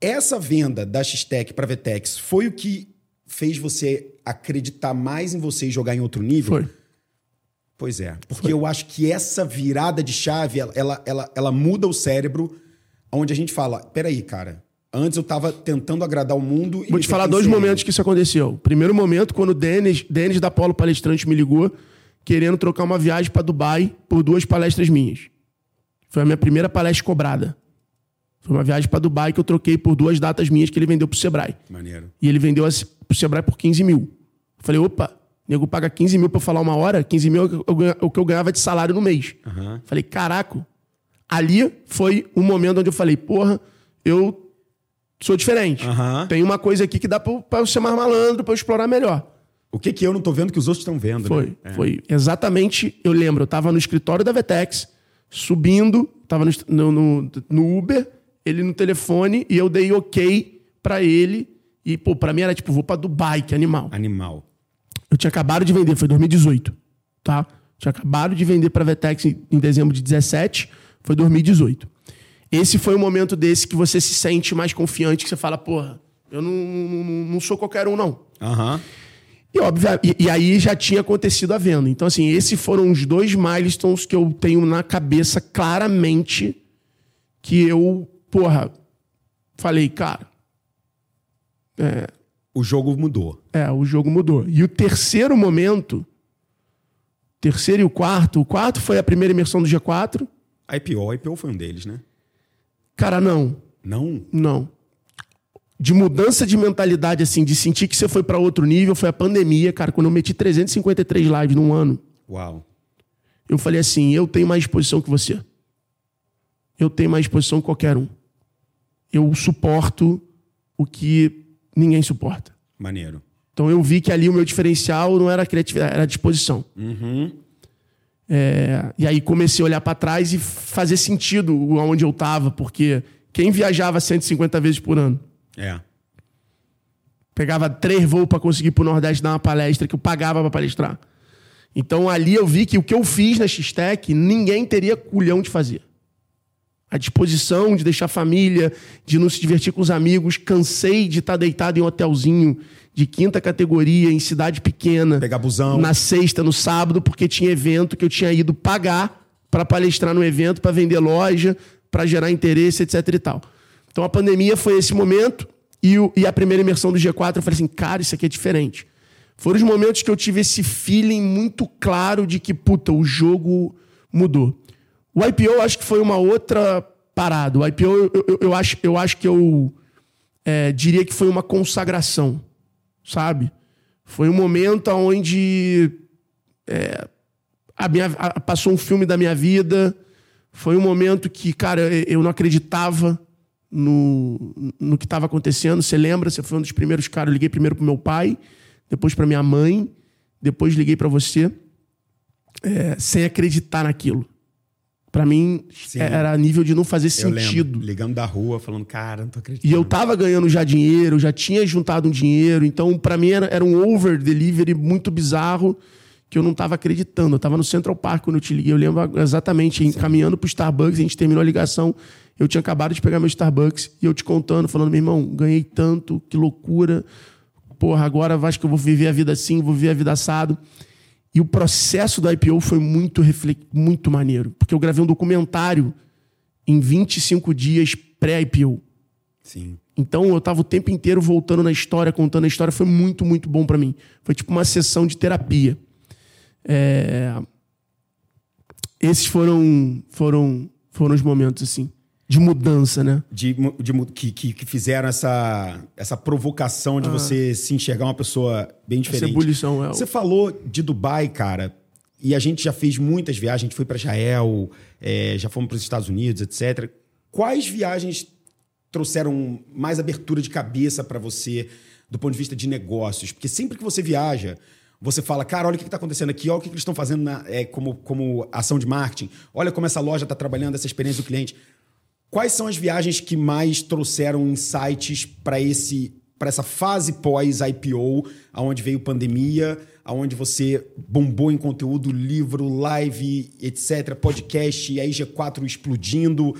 essa venda da X-Tech para Vetex foi o que fez você acreditar mais em você e jogar em outro nível? Foi. Pois é, porque eu acho que essa virada de chave, ela, ela, ela, ela muda o cérebro, onde a gente fala, peraí, cara, antes eu tava tentando agradar o mundo e Vou te falar dois momentos que isso aconteceu. Primeiro momento, quando o Denis, Denis da Polo Palestrante me ligou, querendo trocar uma viagem para Dubai por duas palestras minhas. Foi a minha primeira palestra cobrada. Foi uma viagem para Dubai que eu troquei por duas datas minhas que ele vendeu pro Sebrae. Maneiro. E ele vendeu pro Sebrae por 15 mil. Eu falei, opa, nego paga 15 mil pra eu falar uma hora, 15 mil é o que eu ganhava de salário no mês. Falei, caraca. Ali foi um momento onde eu falei, porra, eu sou diferente. Aham. Tem uma coisa aqui que dá pra eu ser mais malandro, pra eu explorar melhor. O que que eu não tô vendo que os outros estão vendo, Foi, né? É. foi exatamente. Eu lembro, eu tava no escritório da Vetex, subindo, tava no, no, no- Uber, ele no telefone, e eu dei ok pra ele. E, pô, pra mim era tipo, vou pra Dubai, que animal. Animal. Eu tinha acabado de vender, foi 2018, tá? Tinha acabado de vender pra Vetex em, em dezembro de 17, foi 2018. Esse foi o momento desse que você se sente mais confiante, que você fala, porra, eu não, não, não sou qualquer um, não. Aham. E, óbvio, e, e aí já tinha acontecido a venda. Então, assim, esses foram os dois milestones que eu tenho na cabeça claramente que eu, porra, falei, cara, O jogo mudou. é, o jogo mudou. E o terceiro momento, terceiro e o quarto, o quarto foi a primeira imersão do G4. A IPO, a IPO foi um deles, né? Cara, não, Não? não. De mudança de mentalidade, assim, de sentir que você foi pra outro nível, foi a pandemia, cara. Quando eu meti 353 lives num ano, Uau. eu falei assim: eu tenho mais disposição que você. Eu tenho mais disposição que qualquer um. Eu suporto o que ninguém suporta. Maneiro. Então eu vi que ali o meu diferencial não era a criatividade, era a disposição. É, e aí comecei a olhar para trás e fazer sentido onde eu estava, porque quem viajava 150 vezes por ano? É. Pegava três voos para conseguir ir pro Nordeste dar uma palestra que eu pagava para palestrar. Então ali eu vi que o que eu fiz na X-Tech, ninguém teria culhão de fazer. A disposição de deixar a família, de não se divertir com os amigos. Cansei de estar deitado em um hotelzinho de quinta categoria, em cidade pequena. Pegar busão. Na sexta, no sábado, porque tinha evento que eu tinha ido pagar para palestrar no evento, para vender loja, para gerar interesse, etc e tal. Então a pandemia foi esse momento e, o- e a primeira imersão do G4 eu falei assim, cara, isso aqui é diferente. Foram os momentos que eu tive esse feeling muito claro de que, puta, o jogo mudou. O IPO acho que foi uma outra parada. O IPO eu, eu- eu acho, eu acho que eu é, diria que foi uma consagração, sabe? Foi um momento onde é, a minha, a- passou um filme da minha vida. Foi um momento que, cara, eu não acreditava no, no que estava acontecendo. Você lembra? Você foi um dos primeiros caras. Eu liguei primeiro pro meu pai, depois para minha mãe, depois liguei para você, é, sem acreditar naquilo. Para mim, Sim. era nível de não fazer Eu sentido. lembro. Ligando da rua, falando, cara, não tô acreditando. E eu tava ganhando já dinheiro, já tinha juntado um dinheiro, então pra mim era, era um over delivery muito bizarro que eu não tava acreditando. Eu tava no Central Park quando eu te liguei, eu lembro exatamente, caminhando pro Starbucks, a gente terminou a ligação, eu tinha acabado de pegar meu Starbucks e eu te contando, falando, meu irmão, ganhei tanto, que loucura. Porra, agora acho que eu vou viver a vida assim, vou viver a vida assado. E o processo do IPO foi muito, muito maneiro, porque eu gravei um documentário em 25 dias pré-IPO. Sim. Então eu tava o tempo inteiro voltando na história, contando a história. Foi muito, muito bom pra mim. Foi tipo uma sessão de terapia. É, Esses foram, foram, foram os momentos, assim. De mudança, né? De, de, que, que, que, fizeram essa, essa provocação de ah. você se enxergar uma pessoa bem diferente. Essa ebulição, é. Você falou de Dubai, cara, e a gente já fez muitas viagens, a gente foi para Israel, é, já fomos para os Estados Unidos, etc. Quais viagens trouxeram mais abertura de cabeça para você do ponto de vista de negócios? Porque sempre que você viaja, você fala, cara, olha o que está acontecendo aqui, olha o que eles estão fazendo na, é, como, como ação de marketing, olha como essa loja está trabalhando, essa experiência do cliente. Quais são as viagens que mais trouxeram insights para esse para essa fase pós-IPO, aonde veio pandemia, aonde você bombou em conteúdo, livro, live, etc, podcast, e aí G4 explodindo.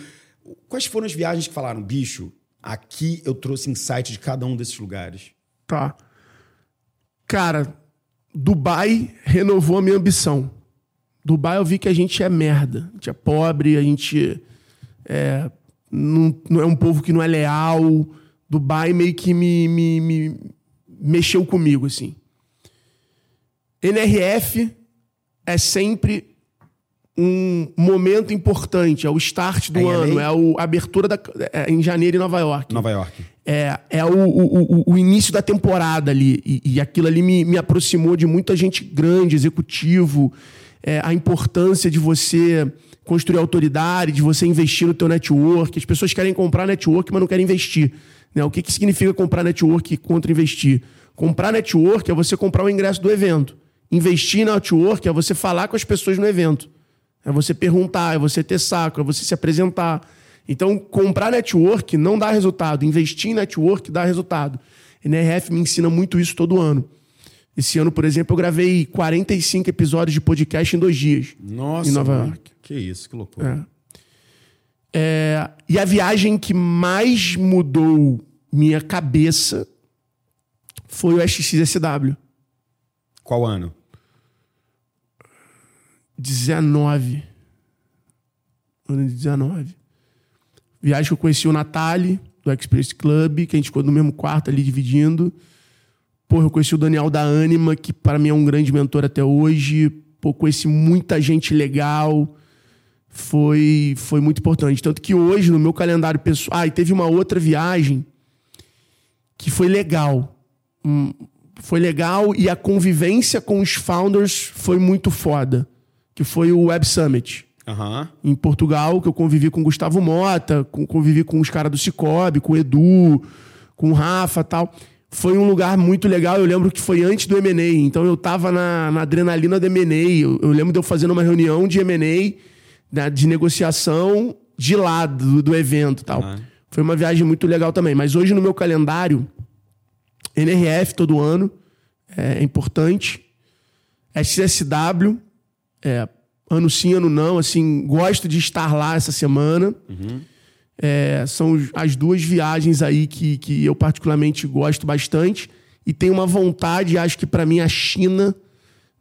Quais foram as viagens que falaram, bicho, aqui eu trouxe insight de cada um desses lugares? Tá. Cara, Dubai renovou a minha ambição. Dubai eu vi que a gente é merda. A gente é pobre, a gente é, não, não é um povo que não é leal. Dubai meio que me, me, me mexeu comigo, assim. NRF é sempre um momento importante, é o start do é ano, é a abertura da, é, em janeiro em Nova York. Nova York. É, é o, o, o início da temporada ali. E, e aquilo ali me, me aproximou de muita gente grande, executivo, é, a importância de você construir autoridade, de você investir no teu network. As pessoas querem comprar network, mas não querem investir. Né? O que, que significa comprar network contra investir? Comprar network é você comprar o ingresso do evento. Investir na network é você falar com as pessoas no evento. É você perguntar, é você ter saco, é você se apresentar. Então, comprar network não dá resultado. Investir em network dá resultado. NRF me ensina muito isso todo ano. Esse ano, por exemplo, eu gravei 45 episódios de podcast em dois dias. Nossa, em Nova York. Que isso, que loucura. É. É, e a viagem que mais mudou minha cabeça foi o SXSW. Qual ano? 19. Ano de 19. Viagem que eu conheci o Natali, do Express Club, que a gente ficou no mesmo quarto ali dividindo. Porra, eu conheci o Daniel da Anima, que para mim é um grande mentor até hoje. Pô, conheci muita gente legal. Foi, foi muito importante. Tanto que hoje, no meu calendário pessoal. Ah, e teve uma outra viagem que foi legal. Hum, foi legal e a convivência com os founders foi muito foda. Que foi o Web Summit. Uhum. Em Portugal, que eu convivi com o Gustavo Mota, com, convivi com os caras do Cicobi, com o Edu, com o Rafa tal foi um lugar muito legal. Eu lembro que foi antes do M&A, então eu tava na, na adrenalina do M&A. Eu, eu, lembro de eu fazendo uma reunião de M&A, né, de negociação de lado do, do evento tal. Uhum. Foi uma viagem muito legal também. Mas hoje no meu calendário, NRF todo ano, é, é importante. SSW, é, ano sim, ano não. Assim, gosto de estar lá essa semana. Uhum. É, são as duas viagens aí que, que eu particularmente gosto bastante. E tenho uma vontade, acho que para mim a China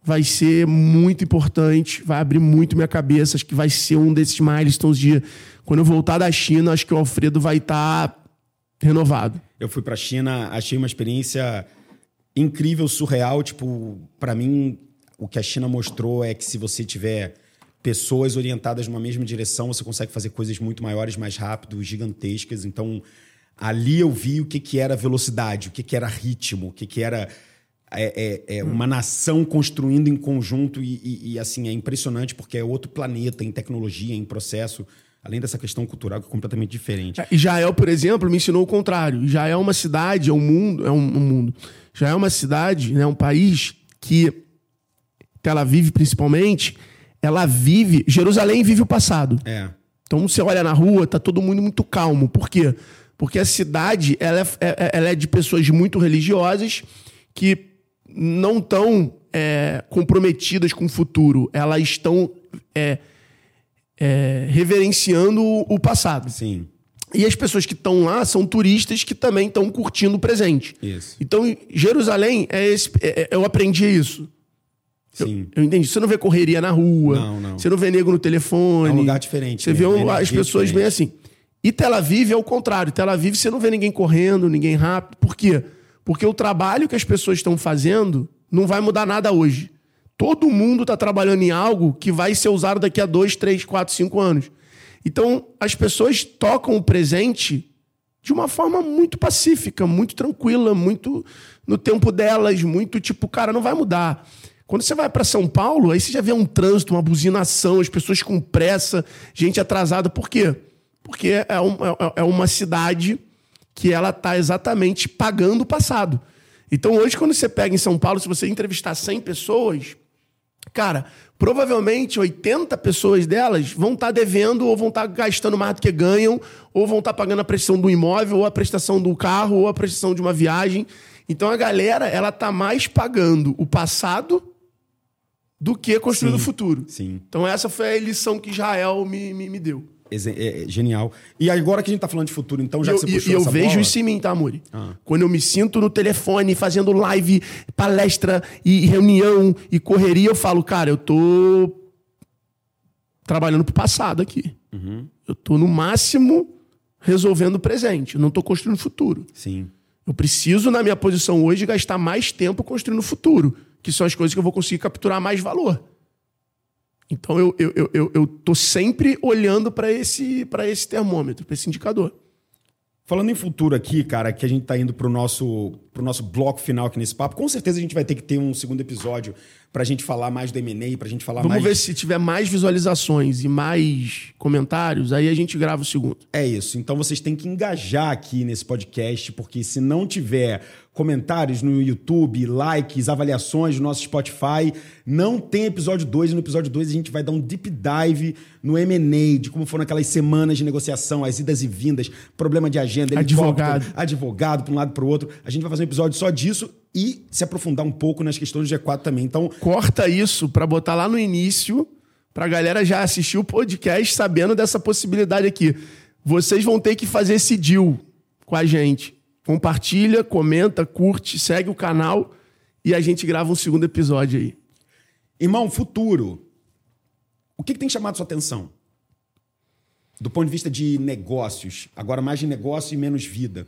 vai ser muito importante, vai abrir muito minha cabeça. Acho que vai ser um desses milestones de. Quando eu voltar da China, acho que o Alfredo vai estar tá renovado. Eu fui para a China, achei uma experiência incrível, surreal. Tipo, para mim, o que a China mostrou é que se você tiver pessoas orientadas numa mesma direção, você consegue fazer coisas muito maiores, mais rápido, gigantescas. Então, ali eu vi o que, que era velocidade, o que, que era ritmo, o que, que era é, é, é uma nação construindo em conjunto e, e, e, assim, é impressionante porque é outro planeta em tecnologia, em processo, além dessa questão cultural que é completamente diferente. É, Israel, por exemplo, me ensinou o contrário. Israel é uma cidade, é um mundo, é um, um mundo. Já é uma cidade, né, um país que Tel Aviv principalmente, ela vive. Jerusalém vive o passado. É. Então você olha na rua, tá todo mundo muito calmo. Por quê? Porque a cidade ela é, é, é ela é de pessoas muito religiosas que não estão é, comprometidas com o futuro. Elas estão é, é, reverenciando o passado. Sim. E as pessoas que estão lá são turistas que também estão curtindo o presente. Isso. Então, Jerusalém, é esse, eu aprendi isso. Sim. Eu, eu, entendi. Você não vê correria na rua. Não, não. Você não vê nego no telefone. É um lugar diferente. Você né? vê um, as pessoas diferente. bem assim. E Tel Aviv é o contrário. Tel Aviv você não vê ninguém correndo, ninguém rápido. Por quê? Porque o trabalho que as pessoas estão fazendo não vai mudar nada hoje. Todo mundo está trabalhando em algo que vai ser usado daqui a dois, três, quatro, cinco anos. Então, as pessoas tocam o presente de uma forma muito pacífica, muito tranquila, muito no tempo delas, muito tipo, cara, não vai mudar. Quando você vai para São Paulo, aí você já vê um trânsito, uma buzinação, as pessoas com pressa, gente atrasada. Por quê? Porque é, é, é uma cidade que ela está exatamente pagando o passado. Então hoje, quando você pega em São Paulo, se você entrevistar 100 pessoas, cara, provavelmente 80 pessoas delas vão estar tá devendo ou vão estar tá gastando mais do que ganham, ou vão estar tá pagando a prestação do imóvel, ou a prestação do carro, ou a prestação de uma viagem. Então a galera, ela tá mais pagando o passado do que construindo o futuro. Sim. Então essa foi a lição que Israel me, me, me deu. É, é, genial. E agora que a gente tá falando de futuro, então, já eu, que você puxou E eu vejo bola... isso em mim, tá, Muri? Ah. Quando eu me sinto no telefone, fazendo live, palestra e reunião e correria, eu falo, cara, eu tô trabalhando pro passado aqui. Uhum. Eu tô, no máximo, resolvendo o presente. Eu não tô construindo o futuro. Sim. Eu preciso, na minha posição hoje, gastar mais tempo construindo o futuro, que são as coisas que eu vou conseguir capturar mais valor. Então eu, eu, eu, eu, eu tô sempre olhando para esse, esse termômetro, para esse indicador. Falando em futuro aqui, cara, que a gente tá indo pro nosso, pro nosso bloco final aqui nesse papo, com certeza a gente vai ter que ter um segundo episódio pra gente falar mais do M&A, pra gente falar Vamos mais... Vamos ver se tiver mais visualizações e mais comentários, aí a gente grava o segundo. É isso. Então vocês têm que engajar aqui nesse podcast, porque se não tiver comentários no YouTube, likes, avaliações no nosso Spotify. Não tem episódio 2, e no episódio 2 a gente vai dar um deep dive no M&A, de como foram aquelas semanas de negociação, as idas e vindas, problema de agenda, advogado, advogado para um lado para o outro. A gente vai fazer um episódio só disso e se aprofundar um pouco nas questões do G4 também. Então, corta isso para botar lá no início, para a galera já assistir o podcast sabendo dessa possibilidade aqui. Vocês vão ter que fazer esse deal com a gente compartilha, comenta, curte, segue o canal e a gente grava um segundo episódio aí. Irmão, futuro. O que, que tem chamado sua atenção? Do ponto de vista de negócios. Agora mais de negócio e menos vida.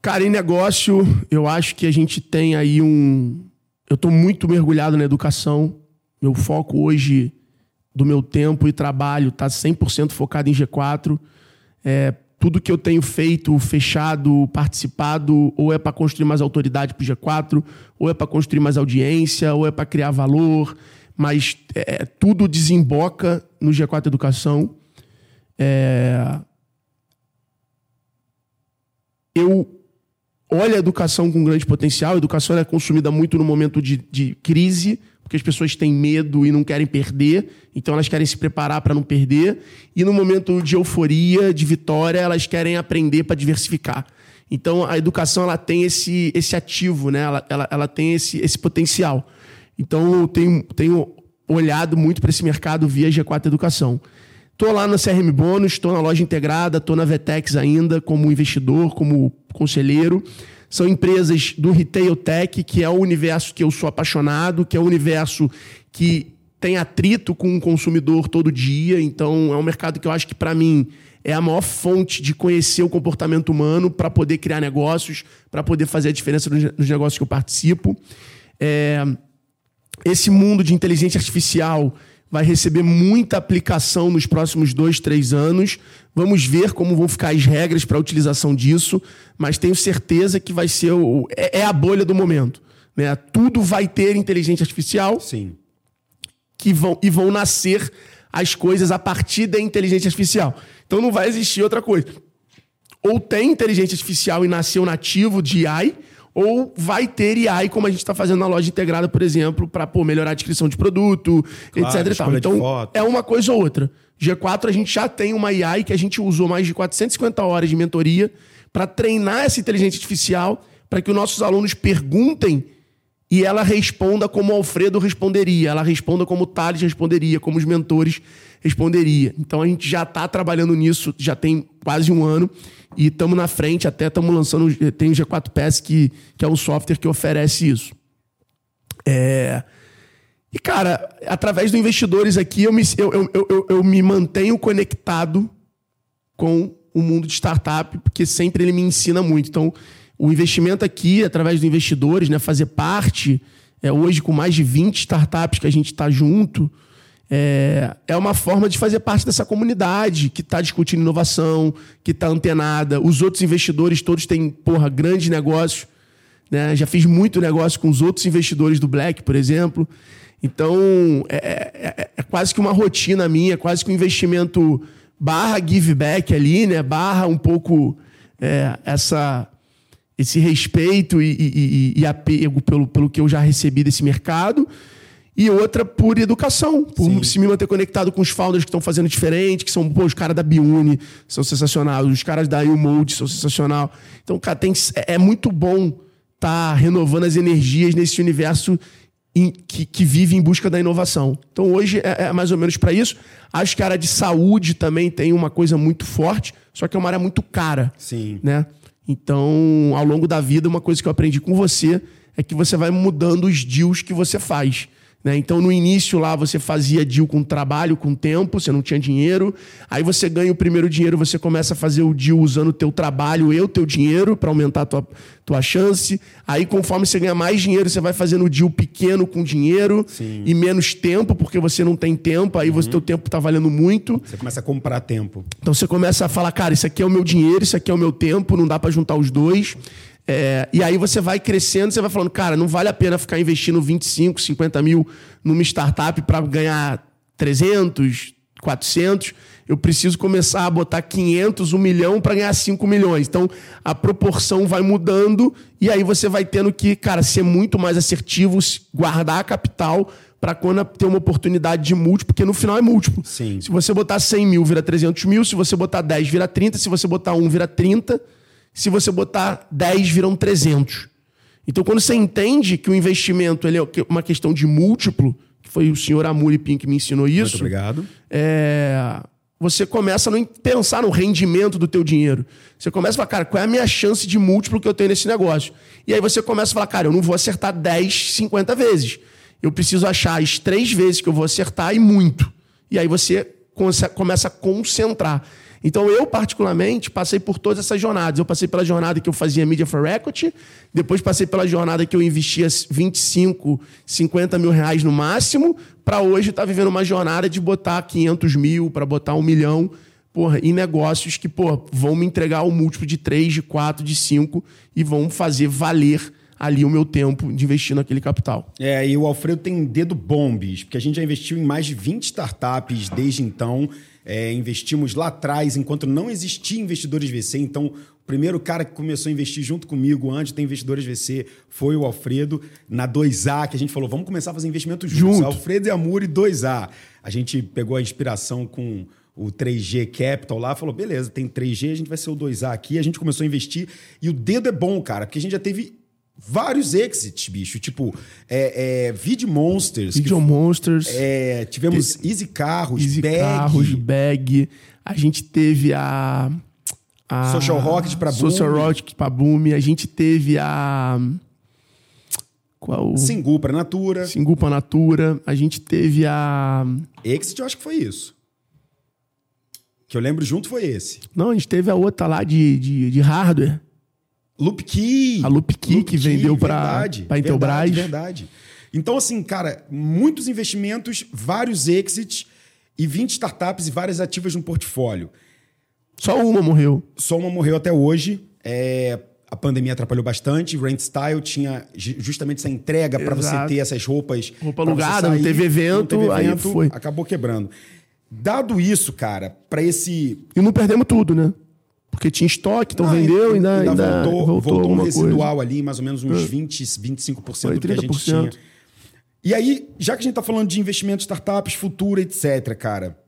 Cara, em negócio, eu acho que a gente tem aí um. Eu estou muito mergulhado na educação. Meu foco hoje do meu tempo e trabalho está 100% focado em G4. É, tudo que eu tenho feito, fechado, participado, ou é para construir mais autoridade para o G4, ou é para construir mais audiência, ou é para criar valor, mas é, tudo desemboca no G4 Educação. É... Eu olho a educação com grande potencial. A educação é consumida muito no momento de, de crise, porque as pessoas têm medo e não querem perder, então elas querem se preparar para não perder. E no momento de euforia, de vitória, elas querem aprender para diversificar. Então a educação ela tem esse, esse ativo, né? ela, ela, ela tem esse, esse potencial. Então eu tenho, tenho olhado muito para esse mercado via G4 Educação. Estou lá na CRM Bônus, estou na loja integrada, estou na Vetex ainda como investidor, como conselheiro. São empresas do retail tech, que é o universo que eu sou apaixonado, que é o universo que tem atrito com o consumidor todo dia. Então, é um mercado que eu acho que, para mim, é a maior fonte de conhecer o comportamento humano para poder criar negócios, para poder fazer a diferença nos negócios que eu participo. É... Esse mundo de inteligência artificial vai receber muita aplicação nos próximos dois, três anos. Vamos ver como vão ficar as regras para a utilização disso, mas tenho certeza que vai ser o, é, é, a bolha do momento. Né? Tudo vai ter inteligência artificial. Sim. Que vão, e vão nascer as coisas a partir da inteligência artificial. Então não vai existir outra coisa. Ou tem inteligência artificial e nasceu nativo de AI, ou vai ter AI, como a gente está fazendo na loja integrada, por exemplo, para melhorar a descrição de produto, claro, etc. E tal. Então, é uma coisa ou outra. G4, a gente já tem uma AI que a gente usou mais de 450 horas de mentoria para treinar essa inteligência artificial, para que os nossos alunos perguntem e ela responda como Alfredo responderia, ela responda como Thales responderia, como os mentores responderia. Então a gente já está trabalhando nisso, já tem quase um ano. E estamos na frente, até estamos lançando. Tem o G4 Pass, que, que é um software que oferece isso. É... E, cara, através dos investidores aqui, eu me, eu, eu, eu, eu me mantenho conectado com o mundo de startup, porque sempre ele me ensina muito. Então, o investimento aqui, através dos investidores, né, fazer parte, é, hoje com mais de 20 startups que a gente está junto, É, é uma forma de fazer parte dessa comunidade que está discutindo inovação, que está antenada. Os outros investidores todos têm, porra, grandes negócios. Né? Já fiz muito negócio com os outros investidores do Black, por exemplo. Então, é, é, é, é quase que uma rotina minha, é quase que um investimento barra give back ali, né? Barra um pouco é, essa, esse respeito e, e, e, apego pelo, pelo que eu já recebi desse mercado. E outra por educação, por Sim. se me manter conectado com os founders que estão fazendo diferente, que são pô, os caras da Biune, são sensacionais, os caras da Mode são sensacional. Então, cara, tem, é, é muito bom estar tá renovando as energias nesse universo em, que, que, vive em busca da inovação. Então, hoje é, é mais ou menos para isso. Acho que a área de saúde também tem uma coisa muito forte, só que é uma área muito cara. Sim. Né? Então, ao longo da vida, uma coisa que eu aprendi com você é que você vai mudando os deals que você faz. Né? Então, no início lá, você fazia deal com trabalho, com tempo, você não tinha dinheiro. Aí você ganha o primeiro dinheiro, você começa a fazer o deal usando o teu trabalho e o teu dinheiro para aumentar a tua, tua chance. Aí, conforme você ganha mais dinheiro, você vai fazendo o deal pequeno com dinheiro Sim. e menos tempo, porque você não tem tempo. Aí, o uhum. teu tempo está valendo muito. Você começa a comprar tempo. Então, você começa a falar, cara, isso aqui é o meu dinheiro, isso aqui é o meu tempo, não dá para juntar os dois. É, e aí você vai crescendo, você vai falando, cara, não vale a pena ficar investindo 25, 50 mil numa startup para ganhar 300, 400. Eu preciso começar a botar 500, 1 milhão para ganhar 5 milhões. Então a proporção vai mudando e aí você vai tendo que, cara, ser muito mais assertivo, guardar a capital para quando ter uma oportunidade de múltiplo, porque no final é múltiplo. Sim. Se você botar 100 mil, vira 300 mil. Se você botar 10, vira 30. Se você botar 1, vira 30 se você botar 10, viram 300. Então, quando você entende que o investimento ele é uma questão de múltiplo, que foi o senhor Amuli Pink que me ensinou isso. Muito obrigado. É, você começa a não pensar no rendimento do teu dinheiro. Você começa a falar, cara, qual é a minha chance de múltiplo que eu tenho nesse negócio? E aí você começa a falar, cara, eu não vou acertar 10, 50 vezes. Eu preciso achar as três vezes que eu vou acertar e muito. E aí você começa a concentrar. Então, eu, particularmente, passei por todas essas jornadas. Eu passei pela jornada que eu fazia Media for Equity, depois passei pela jornada que eu investia 25, 50 mil reais no máximo, para hoje estar tá vivendo uma jornada de botar 500 mil, para botar um milhão, porra, em negócios que porra, vão me entregar o um múltiplo de 3, de 4, de 5 e vão fazer valer ali o meu tempo de investir naquele capital. É, e o Alfredo tem dedo bom, bicho, porque a gente já investiu em mais de 20 startups desde então. É, investimos lá atrás, enquanto não existia investidores VC. Então, o primeiro cara que começou a investir junto comigo antes de ter investidores VC foi o Alfredo, na 2A, que a gente falou, vamos começar a fazer investimentos juntos. Junto. Alfredo e Amuri 2A. A gente pegou a inspiração com o 3G Capital lá, falou, beleza, tem 3G, a gente vai ser o 2A aqui. A gente começou a investir. E o dedo é bom, cara, porque a gente já teve vários exits, bicho. Tipo, é, é, Video Monsters. Video Monsters. É, tivemos Easy Carros, Easy Bag. Carros, Bag. A gente teve a... a Social Rocket pra Boom. Social Rocket pra Boom. A gente teve a... Qual? Singu pra Natura. Singu pra Natura. A gente teve a... Exit, eu acho que foi isso. Que eu lembro junto foi esse. Não, a gente teve a outra lá de, de, de hardware. Loop Key. A Loop Key Loop que Key, vendeu para a Intelbras. Verdade, verdade. Então, assim, cara, muitos investimentos, vários exits e 20 startups e várias ativas no portfólio. Só uma morreu. Só uma morreu até hoje. É, a pandemia atrapalhou bastante. Rent Style tinha justamente essa entrega para você ter essas roupas. Roupa alugada, não teve evento, não teve evento aí foi. acabou quebrando. Dado isso, cara, para esse. E não perdemos tudo, né? Porque tinha estoque, então vendeu e ainda, ainda, voltou, voltou, voltou um residual coisa. ali, mais ou menos uns é. 20, 25% do que a gente tinha. E aí, já que a gente está falando de investimentos, startups, futuro, etc., cara,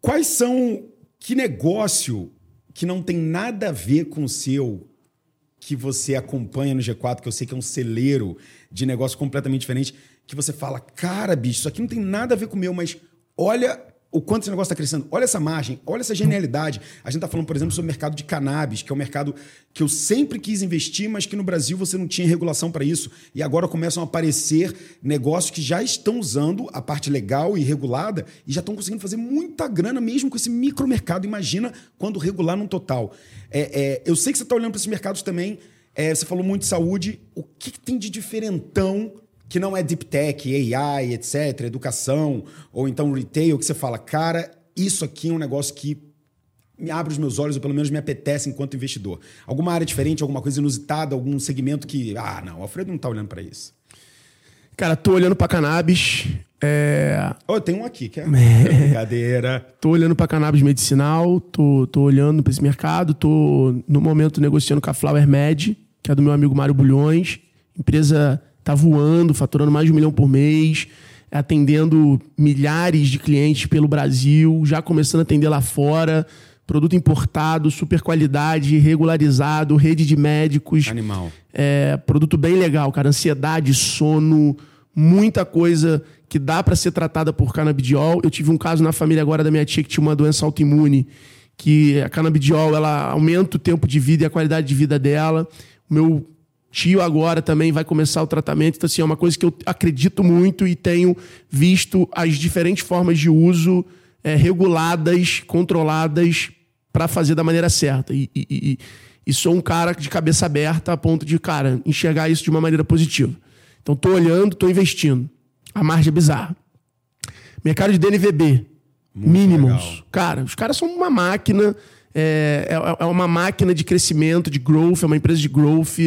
quais são. Que negócio que não tem nada a ver com o seu que você acompanha no G4, que eu sei que é um celeiro de negócio completamente diferente, que você fala, cara, bicho, isso aqui não tem nada a ver com o meu, mas olha o quanto esse negócio está crescendo. Olha essa margem, olha essa genialidade. A gente está falando, por exemplo, sobre o mercado de cannabis, que é um mercado que eu sempre quis investir, mas que no Brasil você não tinha regulação para isso. E agora começam a aparecer negócios que já estão usando a parte legal e regulada e já estão conseguindo fazer muita grana mesmo com esse micromercado. Imagina quando regular num total. É, é, eu sei que você está olhando para esses mercados também. É, você falou muito de saúde. O que, que tem de diferentão que não é deep tech, AI, etc., educação, ou então retail, que você fala, cara, isso aqui é um negócio que me abre os meus olhos, ou pelo menos me apetece enquanto investidor? Alguma área diferente, alguma coisa inusitada, algum segmento que, ah, não, o Alfredo não está olhando para isso. Cara, tô olhando para cannabis. É... Oh, tem um aqui, que é, brincadeira. tô olhando para cannabis medicinal, tô, tô olhando para esse mercado, tô no momento negociando com a Flower Med, que é do meu amigo Mário Bulhões. Empresa tá voando, faturando mais de um milhão por mês, atendendo milhares de clientes pelo Brasil, já começando a atender lá fora produto importado, super qualidade, regularizado, rede de médicos. Animal. É, produto bem legal, cara. Ansiedade, sono, muita coisa que dá para ser tratada por canabidiol. Eu tive um caso na família agora da minha tia que tinha uma doença autoimune, que a canabidiol ela aumenta o tempo de vida e a qualidade de vida dela. O meu tio agora também vai começar o tratamento. Então, assim, é uma coisa que eu acredito muito e tenho visto as diferentes formas de uso é, reguladas, controladas para fazer da maneira certa. E, e, e, e, sou um cara de cabeça aberta a ponto de, cara, enxergar isso de uma maneira positiva. Então, tô olhando, tô investindo. A margem é bizarra. Mercado de DNVB. Muito mínimos. Legal. Cara, os caras são uma máquina. É, é, é uma máquina de crescimento, de growth, é uma empresa de growth.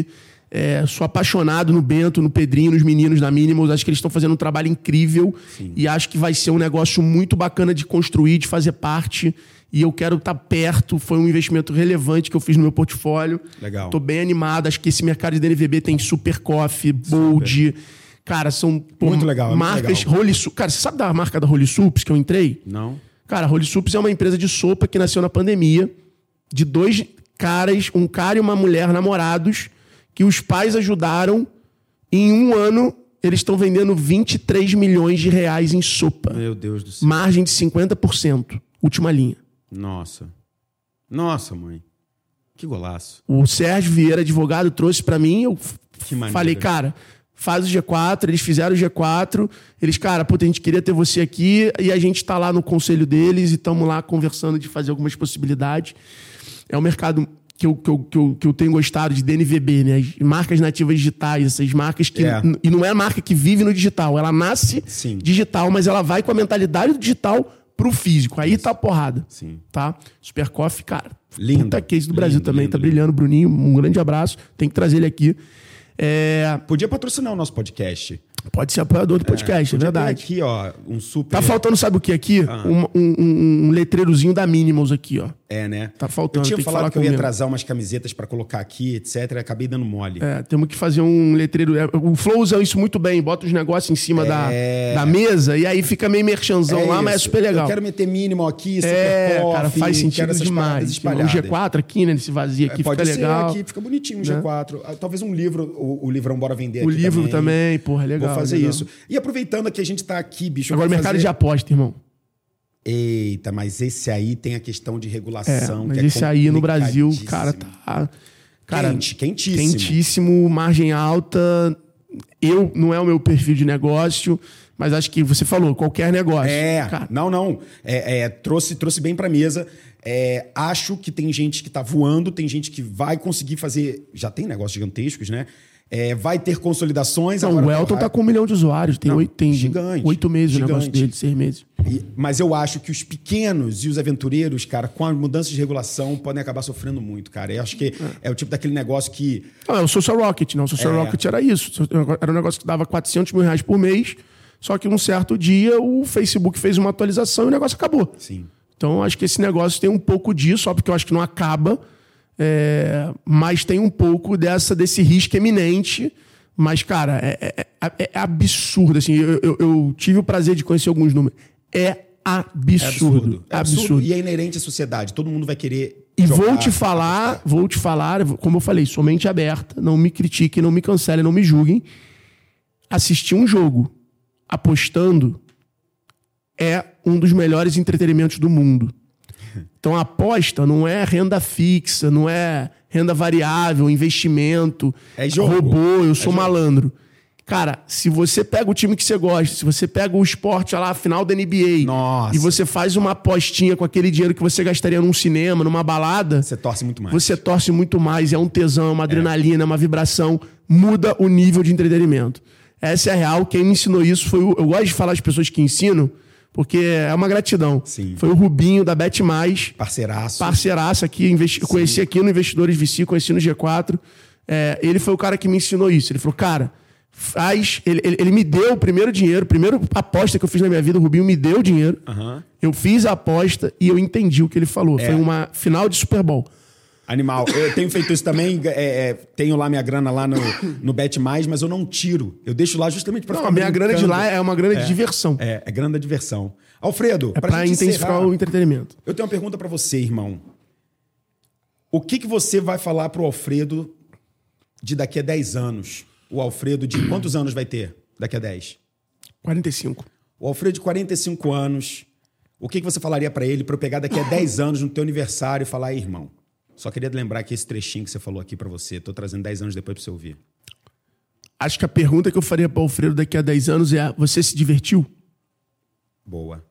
É, sou apaixonado no Bento, no Pedrinho, nos meninos da Minimus. Acho que eles estão fazendo um trabalho incrível Sim. e acho que vai ser um negócio muito bacana de construir, de fazer parte. E eu quero estar tá perto. Foi um investimento relevante que eu fiz no meu portfólio. Legal. Tô bem animado. Acho que esse mercado de DNVB tem Super Coffee, Bold. Cara, são pô, muito legal, marcas. Muito Holy Cara, você sabe da marca da Holy Soups que eu entrei? Não. Cara, a Holy Soups é uma empresa de sopa que nasceu na pandemia de dois caras, um cara e uma mulher namorados que os pais ajudaram. Em um ano, eles estão vendendo 23 milhões de reais em sopa. Meu Deus do céu. Margem de 50%. Última linha. Nossa. Nossa, mãe. Que golaço. O Sérgio Vieira, advogado, trouxe para mim. Eu falei, cara, faz o G4. Eles fizeram o G4. Eles, cara, puta, a gente queria ter você aqui. E a gente tá lá no conselho deles e estamos lá conversando de fazer algumas possibilidades. É um mercado que eu, que, eu, que, eu, que eu tenho gostado de DNVB, né? As marcas nativas digitais, essas marcas que. É. E não é a marca que vive no digital, ela nasce Sim. digital, mas ela vai com a mentalidade do digital pro físico. Aí tá a porrada. Sim. Tá? Super Coffee, cara. Lindo. Puta case do Brasil lindo, também, lindo, tá brilhando. Bruninho, um grande abraço. Tem que trazer ele aqui. É... Podia patrocinar o nosso podcast. Pode ser apoiador do é, podcast, é, é verdade. aqui, ó, um super. Tá faltando, sabe o que aqui? Ah. Um, um, um, letreirozinho da Minimals aqui, ó. É, né? Tá faltando. Eu tinha falado que, que eu ia trazer umas camisetas para colocar aqui, etc. Acabei dando mole. É, temos que fazer um letreiro. É, o Flow usa isso muito bem, bota os negócios em cima é... da, da mesa e aí fica meio merchanzão é lá, isso. mas é super legal. Eu quero meter minimal aqui, super é, coffee, cara, faz sentido demais. O G4 aqui, né? Nesse vazio aqui, é, fica legal. aqui, fica bonitinho o G4. Né? Ah, talvez um livro, o, o livrão Bora Vender O livro também, também porra, legal. Vou fazer legal. isso. E aproveitando que a gente tá aqui, bicho. Agora, mercado fazer... de aposta, irmão. Eita, mas esse aí tem a questão de regulação. É, mas é esse aí no Brasil, cara, tá. Cara, Quente, quentíssimo. Quentíssimo, margem alta. Eu não é o meu perfil de negócio, mas acho que você falou, qualquer negócio. É, cara. não, não. É, é, trouxe, trouxe bem pra mesa. É, acho que tem gente que tá voando, tem gente que vai conseguir fazer. Já tem negócios gigantescos, né? É, vai ter consolidações. Não, o Elton está com um milhão de usuários, tem, Não, oito, tem gigante, oito meses gigante. o negócio dele, seis meses. E, mas eu acho que os pequenos e os aventureiros, cara, com a mudança de regulação, podem acabar sofrendo muito, cara. Eu acho que é, é o tipo daquele negócio que. Não, é o Social Rocket, não. O Social é. Rocket era isso. Era um negócio que dava 400 mil reais por mês, só que um certo dia o Facebook fez uma atualização e o negócio acabou. Sim. Então acho que esse negócio tem um pouco disso, só porque eu acho que não acaba é, mas tem um pouco dessa desse risco eminente. Mas, cara, é, é, é, é absurdo. Assim, eu, eu, eu, tive o prazer de conhecer alguns números. É absurdo. É absurdo. absurdo. E é inerente à sociedade. Todo mundo vai querer. E jogar, vou te falar, vou te falar, como eu falei, somente aberta. Não me critiquem, não me cancelem, não me julguem. Assistir um jogo apostando é um dos melhores entretenimentos do mundo. Então a aposta não é renda fixa, não é renda variável, investimento, é jogo. robô, eu sou é malandro. Cara, se você pega o time que você gosta, se você pega o esporte lá, a final da NBA, Nossa. e você faz uma apostinha com aquele dinheiro que você gastaria num cinema, numa balada. Você torce muito mais. Você torce muito mais, é um tesão, é uma adrenalina, é uma vibração, muda o nível de entretenimento. Essa é a real. Quem me ensinou isso foi o. Eu gosto de falar as pessoas que ensinam, porque é uma gratidão. Sim. Foi o Rubinho da Bet Mais. Parceiraço. Parceiraço aqui, investi... conheci aqui no Investidores VC, conheci no G4. É, ele foi o cara que me ensinou isso. Ele falou, cara, faz. Ele, ele, ele me deu o primeiro dinheiro, a primeira aposta que eu fiz na minha vida, o Rubinho me deu o dinheiro. Aham. Eu fiz a aposta e eu entendi o que ele falou. É. Foi uma final de Super Bowl. Animal. Eu tenho feito isso também. é, é, tenho lá minha grana lá no, no Bet Mais, mas eu não tiro. Eu deixo lá justamente para ficar a minha grana de lá é uma grana de diversão. É, é grana da diversão. Alfredo, É pra gente intensificar encerrar, o entretenimento. Eu tenho uma pergunta pra você, irmão. O que, que você vai falar pro Alfredo de daqui a 10 anos? O Alfredo de quantos anos vai ter daqui a 10? 45. O Alfredo de 45 anos. O que, que você falaria pra ele pra eu pegar daqui a 10 anos no teu aniversário e falar, "Ei, irmão, só queria lembrar que esse trechinho que você falou aqui pra você, tô trazendo 10 anos depois pra você ouvir. Acho que a pergunta que eu faria para o Alfredo daqui a 10 anos é: você se divertiu? Boa.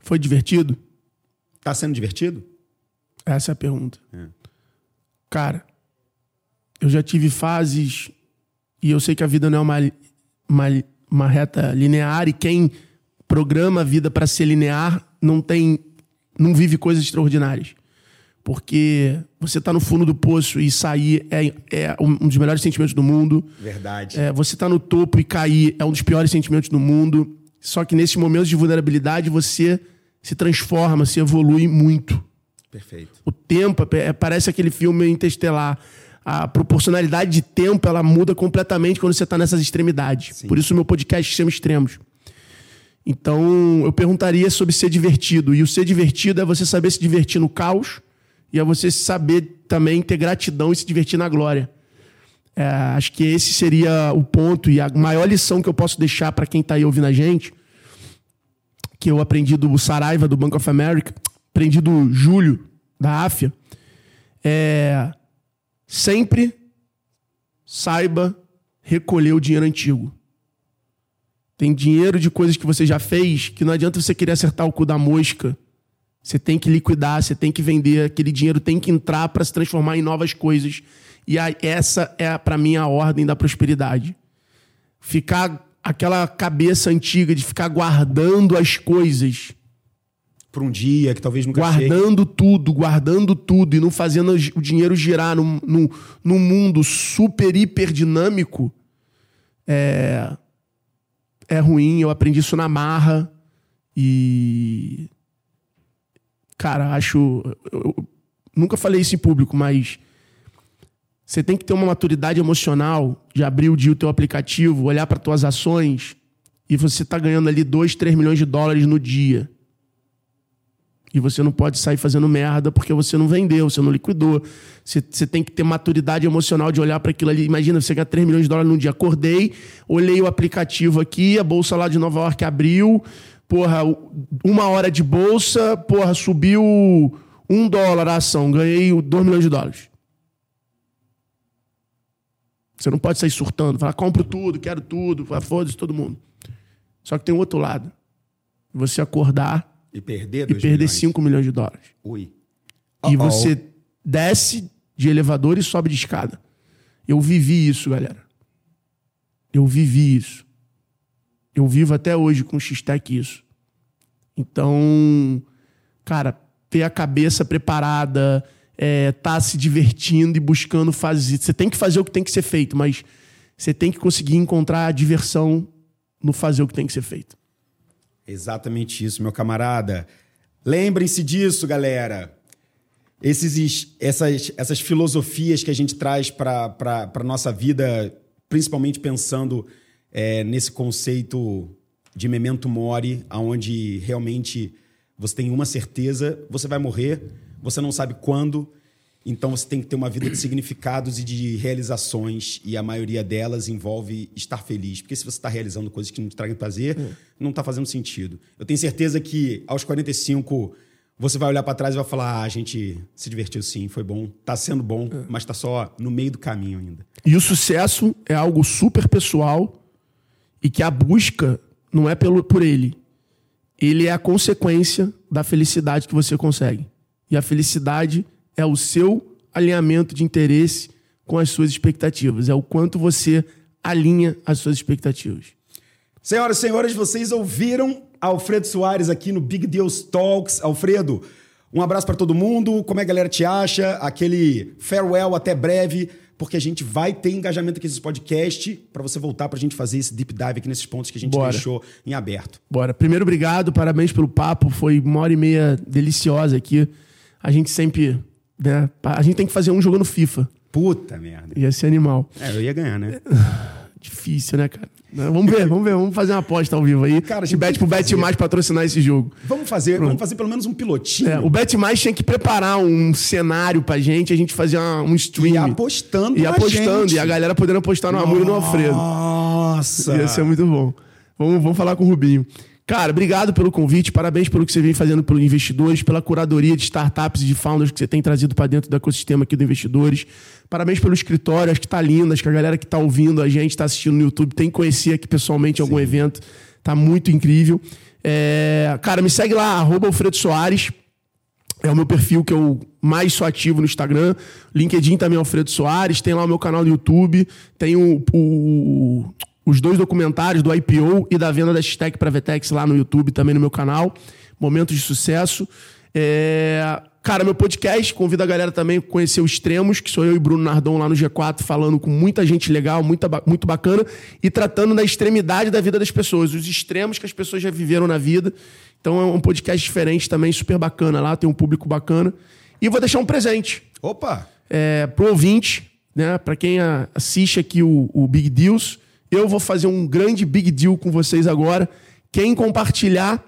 Foi divertido? Tá sendo divertido? Essa é a pergunta. É. Cara, eu já tive fases e eu sei que a vida não é uma, uma, uma reta linear e quem programa a vida para ser linear não tem não vive coisas extraordinárias. Porque você tá no fundo do poço e sair é, é um dos melhores sentimentos do mundo. Verdade. É, você tá no topo e cair é um dos piores sentimentos do mundo. Só que nesses momentos de vulnerabilidade você se transforma, se evolui muito. Perfeito. O tempo, é, parece aquele filme interestelar. A proporcionalidade de tempo ela muda completamente quando você está nessas extremidades. Por isso o meu podcast chama Extremos. Então eu perguntaria sobre ser divertido. E o ser divertido é você saber se divertir no caos e é você saber também ter gratidão e se divertir na glória. É, acho que esse seria o ponto e a maior lição que eu posso deixar para quem está aí ouvindo a gente, que eu aprendi do Saraiva, do Bank of America, aprendi do Júlio, da Áfia, é sempre saiba recolher o dinheiro antigo. Tem dinheiro de coisas que você já fez que não adianta você querer acertar o cu da mosca. Você tem que liquidar, você tem que vender, aquele dinheiro tem que entrar para se transformar em novas coisas. E aí, essa é, para mim, a ordem da prosperidade. Ficar aquela cabeça antiga de ficar guardando as coisas, Pra um dia que talvez nunca chegue. guardando tudo, guardando tudo e não fazendo o dinheiro girar num, num, num mundo super, hiper dinâmico, é, é ruim. Eu aprendi isso na marra e. Cara, acho. Eu, eu nunca falei isso em público, mas. Você tem que ter uma maturidade emocional de abrir o dia o teu aplicativo, olhar para tuas ações e você tá ganhando ali 2, 3 milhões de dólares no dia. E você não pode sair fazendo merda porque você não vendeu, você não liquidou. Você, você tem que ter maturidade emocional de olhar para aquilo ali. Imagina, você ganha 3 milhões de dólares num dia. Acordei, olhei o aplicativo aqui, a bolsa lá de Nova York abriu. Porra, uma hora de bolsa, porra, subiu um dólar a ação. Ganhei 2 milhões de dólares. Você não pode sair surtando, falar, compro tudo, quero tudo, foda-se todo mundo. Só que tem um outro lado. Você acordar E perder e dois perder milhões. 5 milhões de dólares. Ui. E Uh-oh. você desce de elevador e sobe de escada. Eu vivi isso, galera. Eu vivi isso. Eu vivo até hoje com X-Tech isso. Então, cara, ter a cabeça preparada, é, tá se divertindo e buscando fazer. Você tem que fazer o que tem que ser feito, mas você tem que conseguir encontrar a diversão no fazer o que tem que ser feito. Exatamente isso, meu camarada. Lembrem-se disso, galera. Esses, essas, essas filosofias que a gente traz para a nossa vida, principalmente pensando é, nesse conceito de memento mori, onde realmente você tem uma certeza, você vai morrer, você não sabe quando, então você tem que ter uma vida de significados e de realizações, e a maioria delas envolve estar feliz. Porque se você está realizando coisas que não te tragam prazer, não está fazendo sentido. Eu tenho certeza que aos 45 você vai olhar para trás e vai falar: ah, a gente se divertiu sim, foi bom, tá sendo bom, mas tá só no meio do caminho ainda. E o sucesso é algo super pessoal e que a busca não é pelo, por ele. Ele é a consequência da felicidade que você consegue. E a felicidade é o seu alinhamento de interesse com as suas expectativas. É o quanto você alinha as suas expectativas. Senhoras e senhores, vocês ouviram Alfredo Soares aqui no Big Deals Talks. Alfredo, um abraço para todo mundo. Como é que a galera te acha? Aquele farewell até breve, porque a gente vai ter engajamento aqui nesse podcast para você voltar para a gente fazer esse deep dive aqui nesses pontos que a gente Bora. deixou em aberto. Bora. Primeiro, obrigado, parabéns pelo papo. Foi uma hora e meia deliciosa aqui. A gente sempre. Né, a gente tem que fazer um jogando FIFA. Puta merda. Ia ser animal. É, eu ia ganhar, né? Difícil, né, cara? Vamos ver, vamos ver, vamos fazer uma aposta ao vivo aí. Cara, gente bet pro Bet Mais patrocinar esse jogo. Vamos fazer, Pronto. vamos fazer pelo menos um pilotinho. É, o Bet Mais tinha que preparar um cenário pra gente, a gente fazer um stream. E apostando, E apostando, gente. e a galera podendo apostar no Amor e no Alfredo. Nossa! Ia ser muito bom. Vamos, vamos falar com o Rubinho. Cara, obrigado pelo convite, parabéns pelo que você vem fazendo pelos investidores, pela curadoria de startups e de founders que você tem trazido para dentro do ecossistema aqui do Investidores. Parabéns pelo escritório, acho que tá lindo, acho que a galera que tá ouvindo a gente, tá assistindo no YouTube, tem que conhecer aqui pessoalmente em algum Sim. evento. Tá muito incrível. É... Cara, me segue lá, arroba Alfredo Soares. É o meu perfil que eu mais sou ativo no Instagram. LinkedIn também é Alfredo Soares. Tem lá o meu canal no YouTube. Tem o, o os dois documentários do IPO e da venda da X-Tech para Vetex lá no YouTube, também no meu canal. Momentos de sucesso. É... Cara, meu podcast, convido a galera também a conhecer o Extremos, que sou eu e Bruno Nardon lá no G4, falando com muita gente legal, muita, muito bacana, e tratando da extremidade da vida das pessoas, os extremos que as pessoas já viveram na vida. Então é um podcast diferente também, super bacana lá, tem um público bacana. E vou deixar um presente. Opa! É, pro ouvinte, né? Para quem assiste aqui o, o Big Deals, eu vou fazer um grande big deal com vocês agora. Quem compartilhar,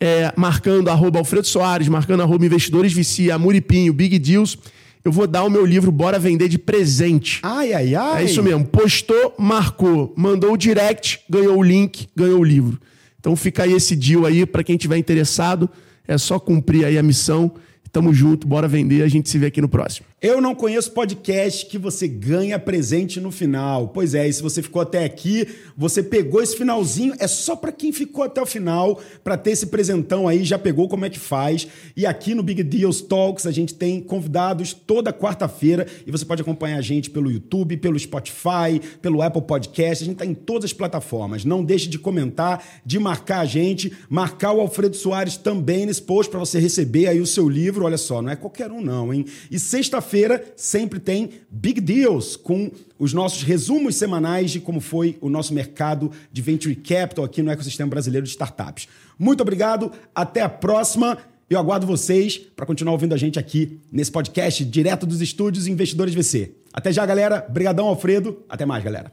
é, marcando arroba Alfredo Soares, marcando arroba Investidores Vicia, Amuripinho, Big Deals, eu vou dar o meu livro Bora Vender de presente. Ai, ai, ai. É isso mesmo. Postou, marcou, mandou o direct, ganhou o link, ganhou o livro. Então fica aí esse deal aí para quem tiver interessado. É só cumprir aí a missão. Tamo junto, bora vender. A gente se vê aqui no próximo. Eu não conheço podcast que você ganha presente no final. Pois é, e se você ficou até aqui, você pegou esse finalzinho, é só para quem ficou até o final, para ter esse presentão aí, já pegou como é que faz. E aqui no Big Deals Talks a gente tem convidados toda quarta-feira e você pode acompanhar a gente pelo YouTube, pelo Spotify, pelo Apple Podcast, a gente tá em todas as plataformas. Não deixe de comentar, de marcar a gente, marcar o Alfredo Soares também nesse post para você receber aí o seu livro. Olha só, não é qualquer um não, hein? E sexta Quinta-feira sempre tem Big Deals com os nossos resumos semanais de como foi o nosso mercado de venture capital aqui no ecossistema brasileiro de startups. Muito obrigado, até a próxima. Eu aguardo vocês para continuar ouvindo a gente aqui nesse podcast direto dos estúdios Investidores VC. Até já, galera. Obrigadão, Alfredo. Até mais, galera.